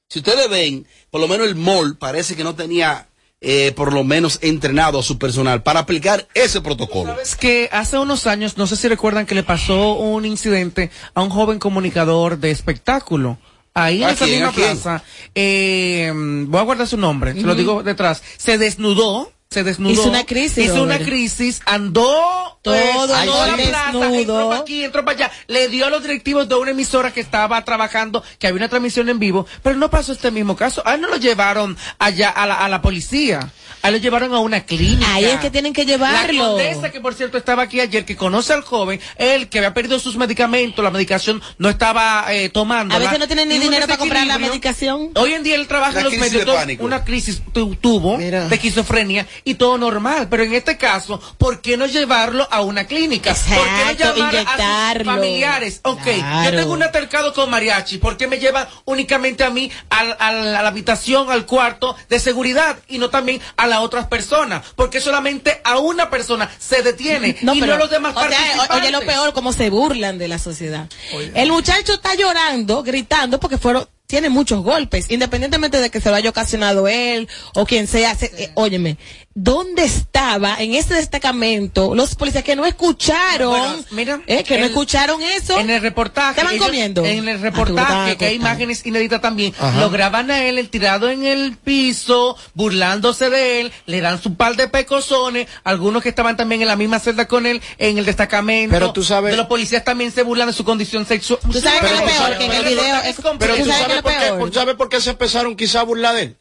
Si ustedes ven, por lo menos el mall parece que no tenía, eh, por lo menos entrenado a su personal para aplicar ese protocolo.
Es que hace unos años, no sé si recuerdan que le pasó un incidente a un joven comunicador de espectáculo. Ahí en
¿A
esa
quién?
misma plaza, eh, voy a guardar su nombre, se lo digo detrás, se desnudó, se desnudó.
Hizo una crisis,
Hizo una crisis, andó
Todo
eh, toda la
desnudo.
plaza, entró para aquí, entró para allá, le dio a los directivos de una emisora que estaba trabajando, que había una transmisión en vivo, pero no pasó este mismo caso. A él no lo llevaron allá a la, a la policía, a él lo llevaron a una clínica.
Ahí es que tienen que llevarlo.
La condesa, que por cierto estaba aquí ayer, que conoce al joven, él que había perdido sus medicamentos, la medicación no estaba eh, tomando.
A veces no tienen ni dinero para comprar la medicación.
Hoy en día él trabaja en los medios, una crisis tu- tuvo
Mira.
de esquizofrenia y todo normal, pero en este caso, ¿por qué no llevarlo a una clínica? ¿Por qué no
Exacto,
llamar a sus familiares? Ok,
Claro.
yo tengo un altercado con mariachi, ¿por qué me llevan únicamente a mí al- al- a la habitación, al cuarto de seguridad y no también a las otras personas? Porque solamente a una persona se detiene y no a los demás
o
participantes.
oye lo peor, cómo se burlan de la sociedad. El muchacho está llorando, gritando, porque fueron, tiene muchos golpes, independientemente de que se lo haya ocasionado él o quien sea. se- eh, óyeme, ¿dónde estaba en ese destacamento los policías que no escucharon?
Bueno, mira,
eh, que no escucharon eso.
En el reportaje.
Estaban
ellos-
comiendo.
En el
Ah,
reportaje, que hay imágenes inéditas también,
Ajá.
lo graban a él, el tirado en el piso, burlándose de él, le dan su par de pecosones, algunos que estaban también en la misma celda con él, en el destacamento.
Pero tú sabes-
De los policías también se burlan de su condición sexual.
Tú sabes que
Pero tú
peor, que en el video es
Pero
¿Tú
tú
sabes es
por qué, ¿sabes por qué se empezaron quizá a burlar de él?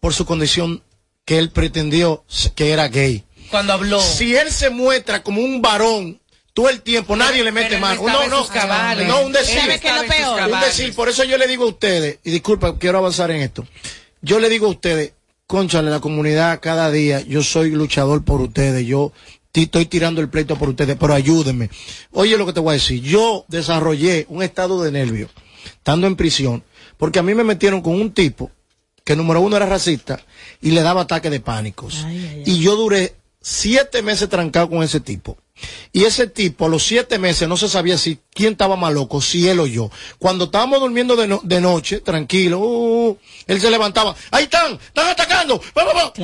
Por su condición que él pretendió que era gay.
Cuando habló.
Si él se muestra como un varón todo el tiempo, nadie le mete mano. No, no,
cabales.
no, un decir.
¿Sabes qué es lo peor?
Un decir, por eso yo le digo a ustedes, y disculpa, quiero avanzar en esto. Yo le digo a ustedes, conchale, la comunidad cada día, yo soy luchador por ustedes, yo ti- estoy tirando el pleito por ustedes, pero ayúdenme. Oye lo que te voy a decir, yo desarrollé un estado de nervio, estando en prisión, porque a mí me metieron con un tipo que número uno era racista y le daba ataques de pánicos. Y yo duré siete meses trancado con ese tipo. Y ese tipo, a los siete meses, no se sabía si quién estaba más loco, si él o yo. Cuando estábamos durmiendo de, no- de noche, tranquilo, uh, él se levantaba. ¡Ahí están! ¡Están atacando!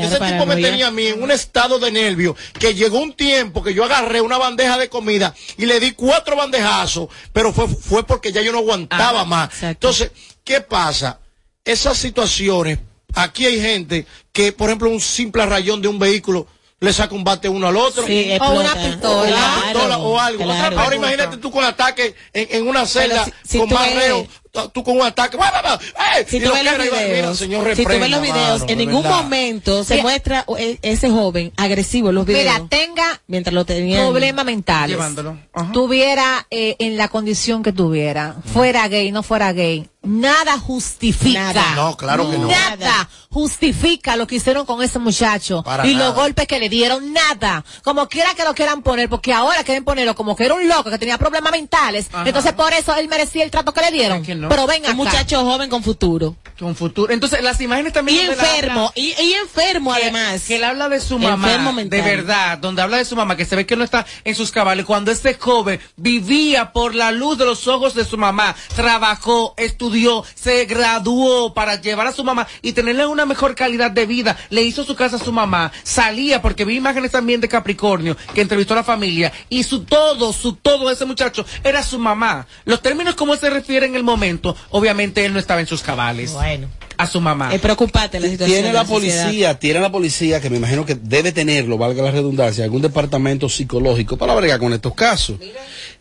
Ese tipo me tenía a mí en un estado de nervio que llegó un tiempo que yo agarré una bandeja de comida y le di cuatro bandejazos, pero fue, fue porque ya yo no aguantaba más. Entonces, ¿qué pasa? Esas situaciones, aquí hay gente que, por ejemplo, un simple rayón de un vehículo le saca un bate uno al otro.
Sí,
o
explota.
una pistola,
Claro,
pistola o algo.
claro.
Ahora imagínate tú con ataque en, en una celda
si- si
con más reo, tú- con un ataque. ¡va, va, va! ¡Ey!
Si tú ves los videos,
señor,
si tú ves los videos, en ningún
verdad.
momento se muestra e- ese joven agresivo en los videos.
Mira, tenga
mientras lo tenían
problemas mentales.
Llevándolo.
Tuviera eh, en la condición que tuviera, fuera gay, no fuera gay, nada justifica.
Nada. No, claro que no.
Nada justifica lo que hicieron con ese muchacho
Para
y
nada.
los golpes que le dieron, nada. Como quiera que lo quieran poner, porque ahora quieren ponerlo como que era un loco que tenía problemas mentales.
Ajá.
Entonces por eso él merecía el trato que le dieron. Pero venga,
un muchacho joven con futuro.
Con futuro. Entonces, las imágenes también.
Y enfermo,
habla-
y, y enfermo
que-
además.
Que él habla de su mamá.
Enfermo mental.
De verdad, donde habla de su mamá, que se ve que no está en sus cabales. Cuando este joven vivía por la luz de los ojos de su mamá, trabajó, estudió, se graduó para llevar a su mamá y tenerle una mejor calidad de vida. Le hizo su casa a su mamá, salía, porque vi imágenes también de Capricornio, que entrevistó a la familia, y su todo, su todo ese muchacho era su mamá. Los términos como se refiere en el momento, obviamente él no estaba en sus cabales.
Bueno.
A su mamá.
Es preocupante la situación.
Tiene
de
la policía, tiene la policía que me imagino que debe tenerlo, valga la redundancia, algún departamento psicológico para bregar con estos casos.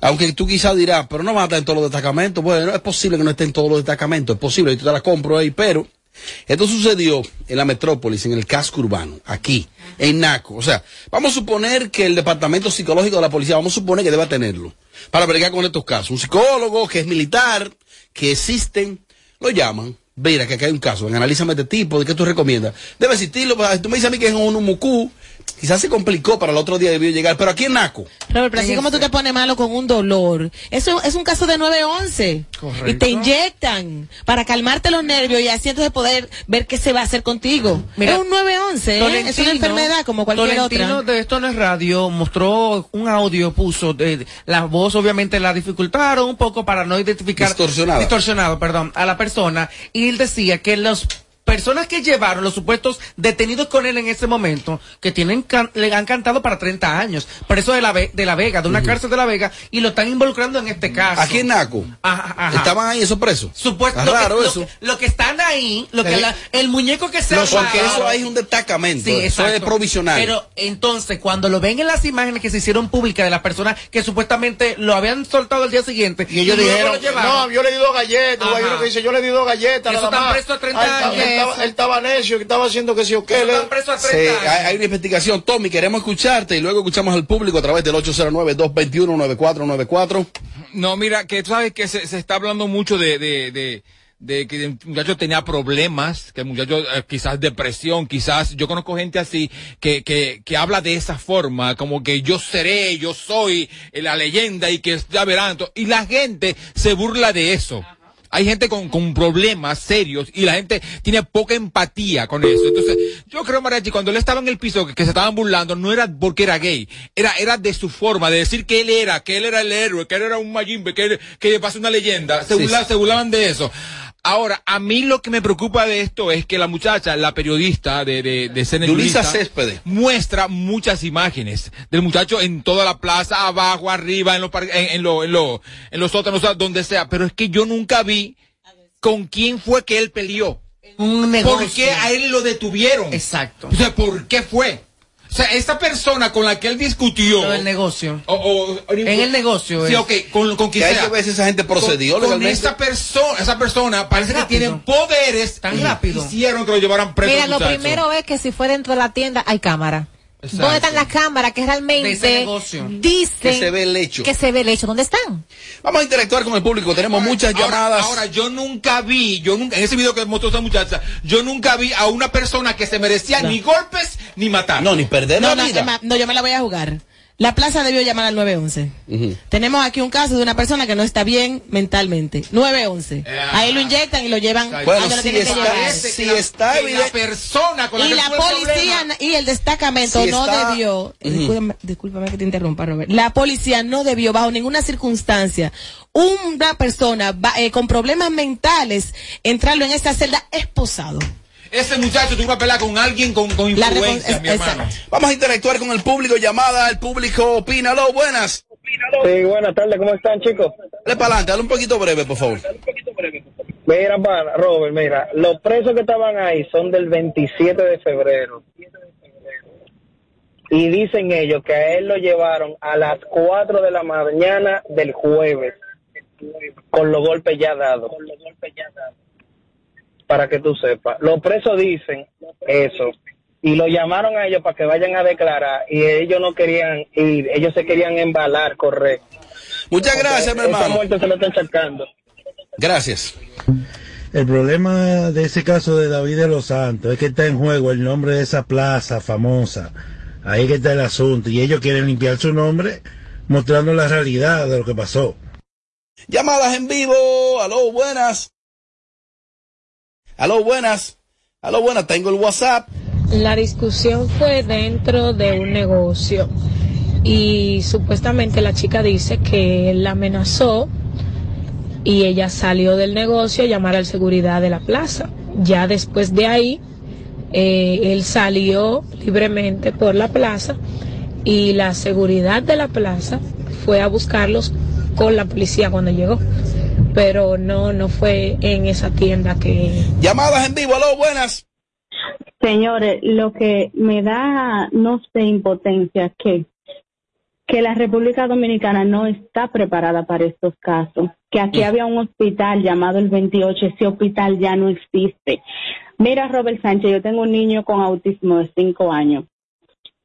Aunque tú quizás dirás, pero no va a estar en todos los destacamentos. Bueno, es posible que no esté en todos los destacamentos, es posible, yo te la compro ahí, pero esto sucedió en la metrópolis, en el casco urbano, aquí, en Naco. O sea, vamos a suponer que el departamento psicológico de la policía, vamos a suponer que deba tenerlo para bregar con estos casos. Un psicólogo que es militar, que existen, lo llaman. Mira, que acá hay un caso, analízame este tipo, ¿de qué tú recomiendas? Debe existirlo, tú me dices a mí que es un umucú, quizás se complicó para el otro día debió llegar, pero aquí en Naco.
Robert, pero así como tú te pones malo con un dolor, eso es un caso de 911.
Correcto.
Y te inyectan para calmarte los nervios y así entonces poder ver qué se va a hacer contigo.
Mira,
es un 911, ¿eh? es una enfermedad como cualquier
Tolentino
otra.
de Esto no es radio, mostró un audio, puso, de, la voz obviamente la dificultaron un poco para no identificar.
Distorsionada.
Distorsionado, perdón, a la persona. Y él decía que las personas que llevaron los supuestos detenidos con él en ese momento, que tienen can- le han cantado para 30 años, preso de la, Ve- de la Vega, de una cárcel de la Vega, y lo están involucrando en este caso.
Aquí en Naco.
Ajá, ajá.
Estaban ahí esos presos.
Supuesto, que, lo
eso.
que- lo que están ahí, lo que
Eh,
la- el muñeco que se ha
porque eso ahí es un destacamento,
Sí,
eso es provisional.
Pero entonces, cuando lo ven en las imágenes que se hicieron públicas de las personas que supuestamente lo habían soltado el día siguiente,
Y ellos
luego
dijeron, no, yo le di dos galletas,
Ajá.
hay uno que dice, yo le di dos galletas,
Eso están presos a 30
Ah, él estaba-
años.
Él estaba, él estaba necio, que estaba haciendo que sí o qué. le-
Sí, hay, hay una investigación. Tommy, queremos escucharte y luego escuchamos al público a través del 809-221-9494.
No, mira, que tú sabes que se, se está hablando mucho de, de, de, de que el muchacho tenía problemas, que el muchacho eh, quizás depresión, quizás yo conozco gente así que, que, que habla de esa forma, como que yo seré, yo soy eh, la leyenda y que ya verán, y la gente se burla de eso. Hay gente con, con problemas serios y la gente tiene poca empatía con eso. Entonces, yo creo, Mariachi, cuando él estaba en el piso, que, que se estaban burlando, no era porque era gay, era, era de su forma, de decir que él era, que él era el héroe, que él era un Majimbe, que él, que pasa una leyenda. Se,
Sí,
burla-
sí.
se burlaban de eso. Ahora, a mí lo que me preocupa de esto es que la muchacha, la periodista de, de, de
Yulisa Céspedes.
muestra muchas imágenes del muchacho en toda la plaza, abajo, arriba, en los, en, en lo- en lo- en los sótanos, o sea, donde sea. Pero es que yo nunca vi con quién fue que él peleó.
un
¿Por
negocio.
qué a él lo detuvieron?
Exacto.
O sea, ¿por qué fue? O sea, esta persona con la que él discutió.
Lo del negocio.
o- o-
En el negocio.
Sí,
es.
ok, con, con quien sea.
que ver si esa gente procedió
con, con
legalmente.
esa persona, esa persona parece que tienen poderes
Tan rápido.
Hicieron que lo llevaran preso.
Mira, lo primero es que si fue dentro de la tienda hay cámara.
Exacto.
¿Dónde están las cámaras que realmente
ese negocio.
dicen
Que se ve el hecho.
que se ve el hecho? ¿Dónde están?
Vamos a interactuar con el público, tenemos muchas
Ahora-
llamadas.
Ahora, yo nunca vi, yo nunca, en ese video que mostró esa muchacha, yo nunca vi a una persona que se merecía ni golpes ni matar.
no, ni perder
No,
la
no,
vida.
no, yo me la voy a jugar. La plaza debió llamar al 911. Tenemos aquí un caso de una persona que no está bien mentalmente. 911. Ahí lo inyectan y lo llevan
Bueno,
a donde lo
si
tienen que
está- si
la
evidente-
persona con la
y
que
la policía
problema-
y el destacamento
Si
no
está-
debió,
Ujú.
discúlpame, discúlpame que te interrumpa, Robert. La policía no debió, bajo ninguna circunstancia, una persona va- eh, con problemas mentales entrarlo en esta celda esposado.
Ese muchacho tuvo una pelea con alguien con, con influencia, mi hermano.
Vamos a interactuar con el público. Llamada, el público opina. Aló, buenas.
Sí, buenas tardes, ¿cómo están, chicos?
Dale para adelante, dale un poquito breve, por favor.
Mira, pana, Robert, mira, los presos que estaban ahí son del 27 de febrero. Y dicen ellos que a él lo llevaron a las 4 de la mañana del jueves, con los golpes ya dados. Para que tú sepas. Los presos dicen eso. Y lo llamaron a ellos para que vayan a declarar. Y ellos no querían ir, ellos se querían embalar, correcto.
Muchas gracias, mi hermano.
muerte se lo están.
Gracias.
El problema de ese caso de David de los Santos es que está en juego el nombre de esa plaza famosa. Ahí que está el asunto. Y ellos quieren limpiar su nombre mostrando la realidad de lo que pasó.
Llamadas en vivo. Aló, buenas. Aló, buenas. Aló, buenas. Tengo el WhatsApp.
La discusión fue dentro de un negocio y supuestamente la chica dice que él la amenazó y ella salió del negocio a llamar al seguridad de la plaza. Ya después de ahí, eh, él salió libremente por la plaza y la seguridad de la plaza fue a buscarlos con la policía cuando llegó. Pero no, no fue en esa tienda que...
Llamadas en vivo. Aló, buenas.
Señores, lo que me da, no sé, impotencia, que, que la República Dominicana no está preparada para estos casos. Que aquí había un hospital llamado el 28, ese hospital ya no existe. Mira, Robert Sánchez, yo tengo un niño con autismo de 5 años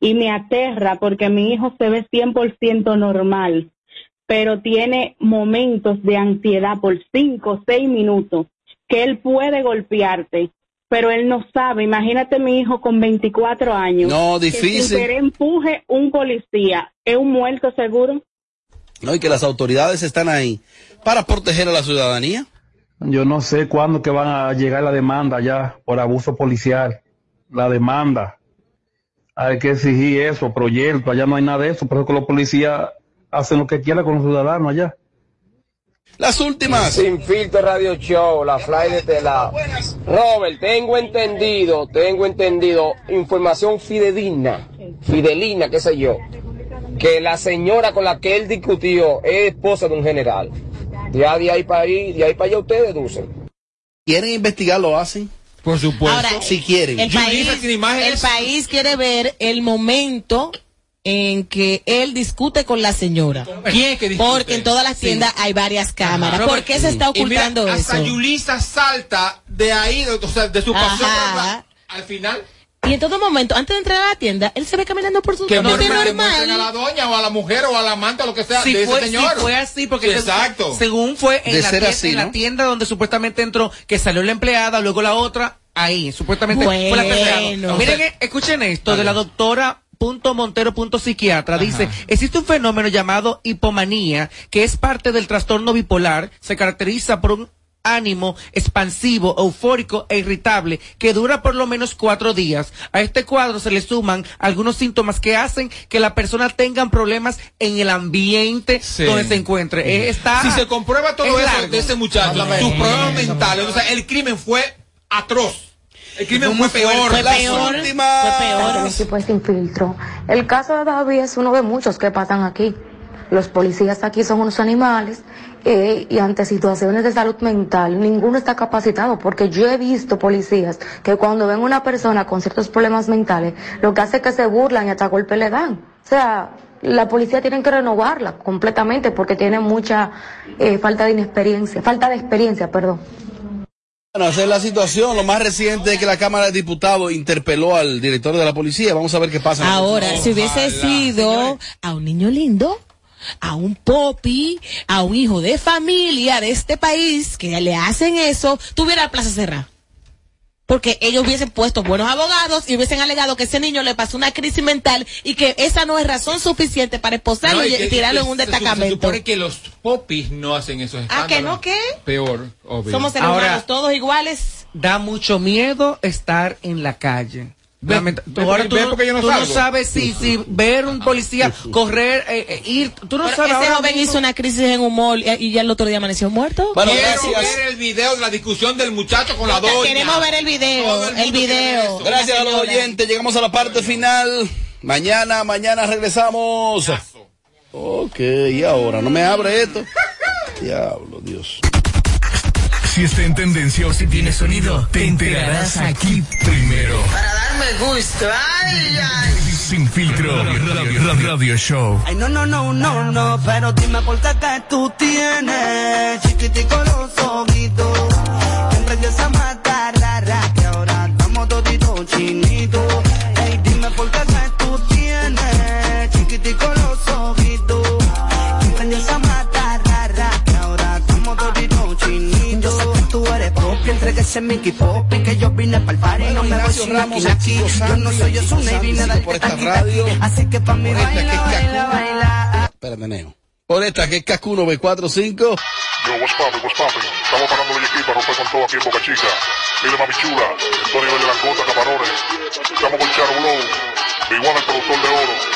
y me aterra porque mi hijo se ve 100% normal, pero tiene momentos de ansiedad por 5 o 6 minutos que él puede golpearte pero él no sabe. Imagínate mi hijo con 24 años.
No,
Que
difícil.
querer empuje un policía. ¿Es un muerto seguro?
No, y que las autoridades están ahí para proteger a la ciudadanía.
Yo no sé cuándo que van a llegar la demanda ya por abuso policial. La demanda. Hay que exigir eso, proyecto. Allá no hay nada de eso. Pero es que los policías hacen lo que quieran con los ciudadanos allá.
Las últimas.
Sin filtro radio show, la fly de lado. Robert, tengo entendido, tengo entendido, información fidedigna, fidelina, qué sé yo, que la señora con la que él discutió es esposa de un general. Ya de ahí para ahí, de ahí para allá ustedes deducen.
¿Quieren investigar? Lo hacen.
Por supuesto.
Ahora,
si quieren.
El país, el país quiere ver el momento en que él discute con la señora.
¿Quién es que discute?
Porque en todas las tiendas hay varias cámaras.
Ajá.
¿Por qué se está
Y mira,
ocultando
hasta
eso?
Yulisa salta de ahí, de, o sea, de su pasión. Al final,
Y en todo momento, antes de entrar a la tienda, él se ve caminando por su
que que
normal.
muestren a la doña o a la mujer o a la amante o lo que sea
Si
de
fue,
ese
si
señor.
fue así, porque
Sí,
se-
exacto.
según fue en,
De
la,
ser
tienda,
así,
en la
¿no?
tienda donde supuestamente entró, que salió la empleada, luego la otra, ahí, supuestamente fue la empleada.
Bueno.
Miren, eh, escuchen esto de la doctora punto montero punto psiquiatra dice existe un fenómeno llamado hipomanía que es parte del trastorno bipolar se caracteriza por un ánimo expansivo, eufórico e irritable que dura por lo menos cuatro días. A este cuadro se le suman algunos síntomas que hacen que la persona tenga problemas en el ambiente donde se encuentre. Está,
si se comprueba todo
es
eso
largo.
de ese muchacho, sus problemas mentales, o sea, el crimen fue atroz. El crimen fue peor.
Fue
Las
peor.
últimas-
Fue peor.
El equipo es sin filtro. El caso de David es uno de muchos que pasan aquí. Los policías aquí son unos animales eh, y ante situaciones de salud mental ninguno está capacitado porque yo he visto policías que cuando ven una persona con ciertos problemas mentales lo que hace es que se burlan y hasta golpe le dan. O sea, la policía tienen que renovarla completamente porque tiene mucha eh, falta de inexperiencia, falta de experiencia, perdón.
Bueno, esa es la situación. Lo más reciente es que la Cámara de Diputados interpeló al director de la policía. Vamos a ver qué pasa.
Ahora, si hubiese sido a un niño lindo, a un popi, a un hijo de familia de este país que le hacen eso, tuviera la plaza cerrada. Porque ellos hubiesen puesto buenos abogados y hubiesen alegado que ese niño le pasó una crisis mental y que esa no es razón suficiente para esposarlo
No,
y,
que-
tirarlo en un
se- Se
destacamento.
supone que los popis no hacen esos escándalos.
¿Ah, que no qué?
Peor, obvio.
Somos seres
Ahora-
humanos todos iguales.
Da mucho miedo estar en la calle. Lamenta- ahora tú,
ve
no-
porque yo no
tú no
salgo.
sabes si, si ver un policía correr, eh, eh, ir, tú no
Pero
sabes
ese joven hizo una crisis en humor y, y ya el otro día amaneció muerto.
Quiero ver el video de la discusión del muchacho con la doña.
Queremos ver el video, el, video.
Gracias a los oyentes, llegamos a la parte final. Mañana, mañana regresamos. Ok, y ahora, ¿no me abre esto? Diablo, Dios.
Si está en tendencia o si tiene sonido, te enterarás aquí primero.
Para darme gusto. Ay, ay.
Sin filtro, radio, radio, radio show.
Ay, no, no, no, no, no, pero dime por qué que tú tienes chiquitico los ojitos. Que esa mata rara que ahora estamos toditos chinitos. Ese Mickey Pop y que yo vine para el party. no me voy sin aquí, aquí. Yo no soy yo, soy una y vine a
Santos,
darte
por esta
taqui,
radio,
taqui. Así que pa' mí baila,
es
baila, baila.
Espérate, Neo. Por esta que es Cascuno B45.
Yo, what's poppin', what's poppin'? Estamos parando el equipo para romper con todo aquí en Boca Chica. Mire, mami chula, nivel de langota, camarones. Estamos con Charo Blow, igual el productor de oro.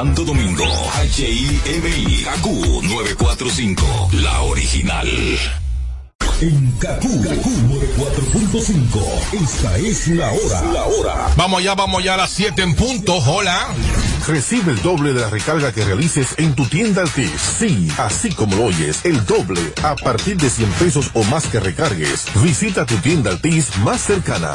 Santo Domingo, HIMI, KQ 945, la original. En KQ, KQ 4.5, esta es la hora. La hora.
Vamos ya, vamos ya a las 7 en punto. Hola. Recibe el doble de la recarga que realices en tu tienda Altis. Sí, así como lo oyes, el doble. A partir de 100 pesos o más que recargues. Visita tu tienda Altis más cercana.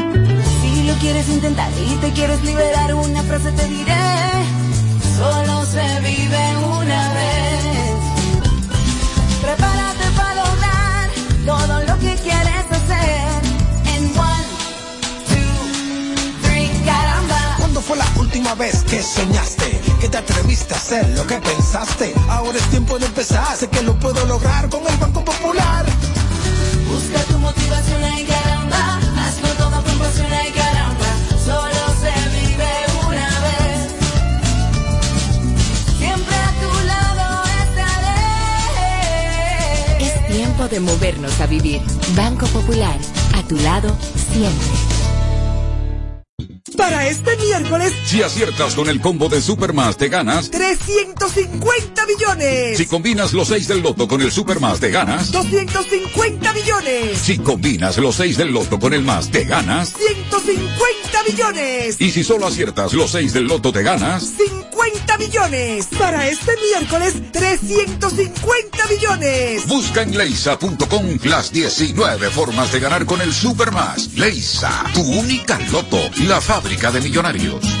Quieres intentar y te quieres liberar, una frase te diré. Solo se vive una vez. Prepárate para lograr todo lo que quieres hacer. En one, two, three, caramba.
¿Cuándo fue la última vez que soñaste? Que te atreviste a hacer lo que pensaste. Ahora es tiempo de empezar. Sé que lo puedo lograr con el Banco Popular.
Busca tu motivación en
tiempo de movernos a vivir. Banco Popular, a tu lado siempre.
Para este miércoles,
Si aciertas con el combo de Supermas te ganas.
350 millones.
Si combinas los 6 del loto con el Supermas te ganas.
250 millones.
Si combinas los 6 del loto con el más te ganas.
150 millones.
Y si solo aciertas los 6 del loto te ganas.
50 millones. Para este miércoles, 350 millones.
Busca en leisa.com las 19 formas de ganar con el Supermas. Leisa, tu única loto, la fábrica de millonarios.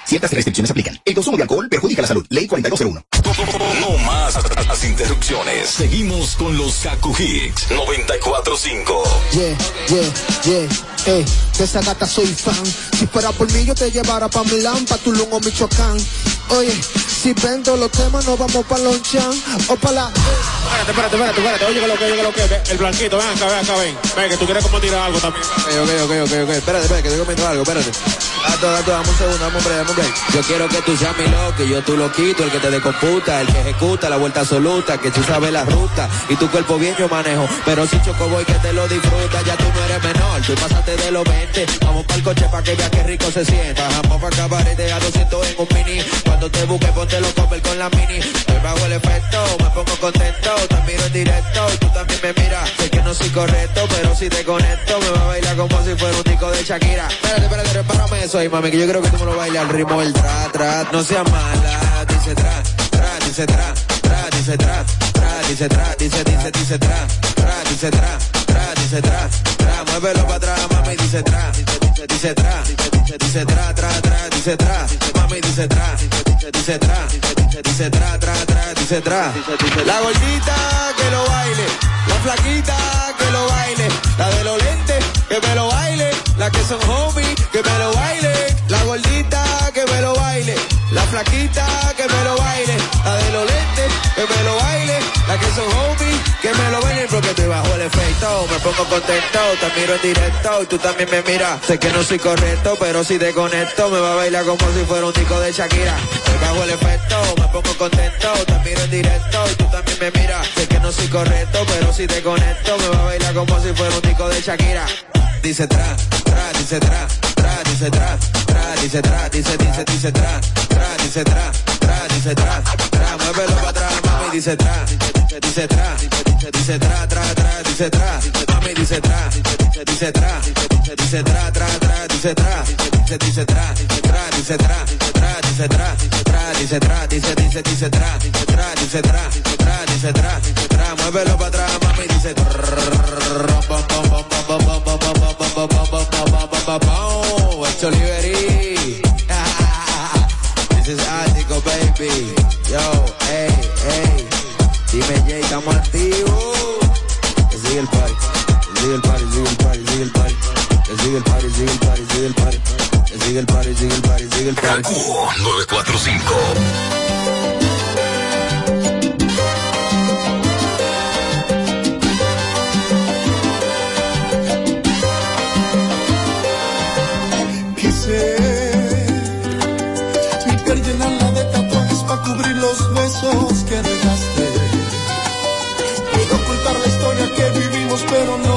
Ciertas restricciones aplican. El consumo de alcohol perjudica la salud. Ley 4201.
No más las interrupciones. Seguimos con los Kaku Hicks 945.
Yeah, yeah, yeah, eh, de esa gata soy fan. Si fuera por mí yo te llevara pa' Milán, pa' Tulum o Michoacán. Oye, si vendo los temas nos vamos pa' Lonchan o pa' la...
Espérate, espérate, espérate, espérate. Oye, que lo que, oye, que lo que. El blanquito, ven acá, ven acá, ven. Ven, que tú quieres como tirar algo también.
Ok, ok, ok, ok, espérate, espérate, que estoy comiendo algo, espérate. Gato, gato, dame un segundo, dame un break, dame un break. Yo quiero que tú seas mi loco, y yo tú lo quito, el que te decomputa, el que ejecuta la vuelta absoluta, que tú sabes la ruta, y tu cuerpo bien yo manejo, pero si choco voy que te lo disfruta, ya tú no eres menor, tú pasaste de los 20, vamos pa'l coche pa' que veas qué rico se sienta, vamos pa' cabarete a 200 en un mini, cuando te busque ponte los cover con la mini, estoy bajo el efecto, me pongo contento, te miro en directo, y tú también me miras, sé que no soy correcto, pero si te conecto, me va a bailar como si fuera un tico de Shakira, espérate, espérate, repárame eso ahí, mami, que yo creo que tú me lo bailas al ritmo del tra, tra, no seas mala, dice tra, tra, dice tra, tra, dice tra, tra, dice tra, dice, dice, dice tra, tra, dice tra, dice tra, tra, muévelo para atrás, mami, dice tra, dice, tra, dice, dice, dice tra, tra, tra, dice tra, mami, dice tra, dice, tra, dice, tra, tra, tra, dice tra, la gordita que lo baile, la flaquita que lo baile, la de los lentes que me lo baile, la que son homies que me lo baile, la gordita que me lo baile, la flaquita que me lo baile, la de los lentes que me lo baile, la que son homies que me lo baile, porque estoy bajo el efecto, me pongo contento, te miro en directo y tú también me miras, sé que no soy correcto, pero si te conecto me va a bailar como si fuera un tico de Shakira, estoy bajo el efecto, me pongo contento, te miro en directo y tú también me miras, sé que no soy correcto, pero si te conecto me va a bailar como si fuera un tico de Shakira, dice tra, tra, dice tra, tra, dice tra, tra, dice tra, dice, dice, dice tra, tra, dice tra, tra, dice tra, tra, muévelo para atrás, mami, dice tra, dice, tra, dice, dice tra, tra, tra, dice tra, mami, dice tra, dice, dice tra, dice, dice tra, tra, tra, dice tra, dice, dice tra, dice tra, dice tra, tra, dice tra, dice tra, dice, dice, dice tra, dice tra, dice tra, tra, dice tra, tra, muévelo para atrás, mami, dice It's Oliveri. This is Ático, baby. Yo, hey, hey. Dime, Jay, estamos activos. Que sigue el party. Sigue el el el el el el el el el party.
Kaku 945.
Quise mi piel llenarla de tatuajes para cubrir los besos
besos que regaste. Puedo ocultar la historia que vivimos, pero no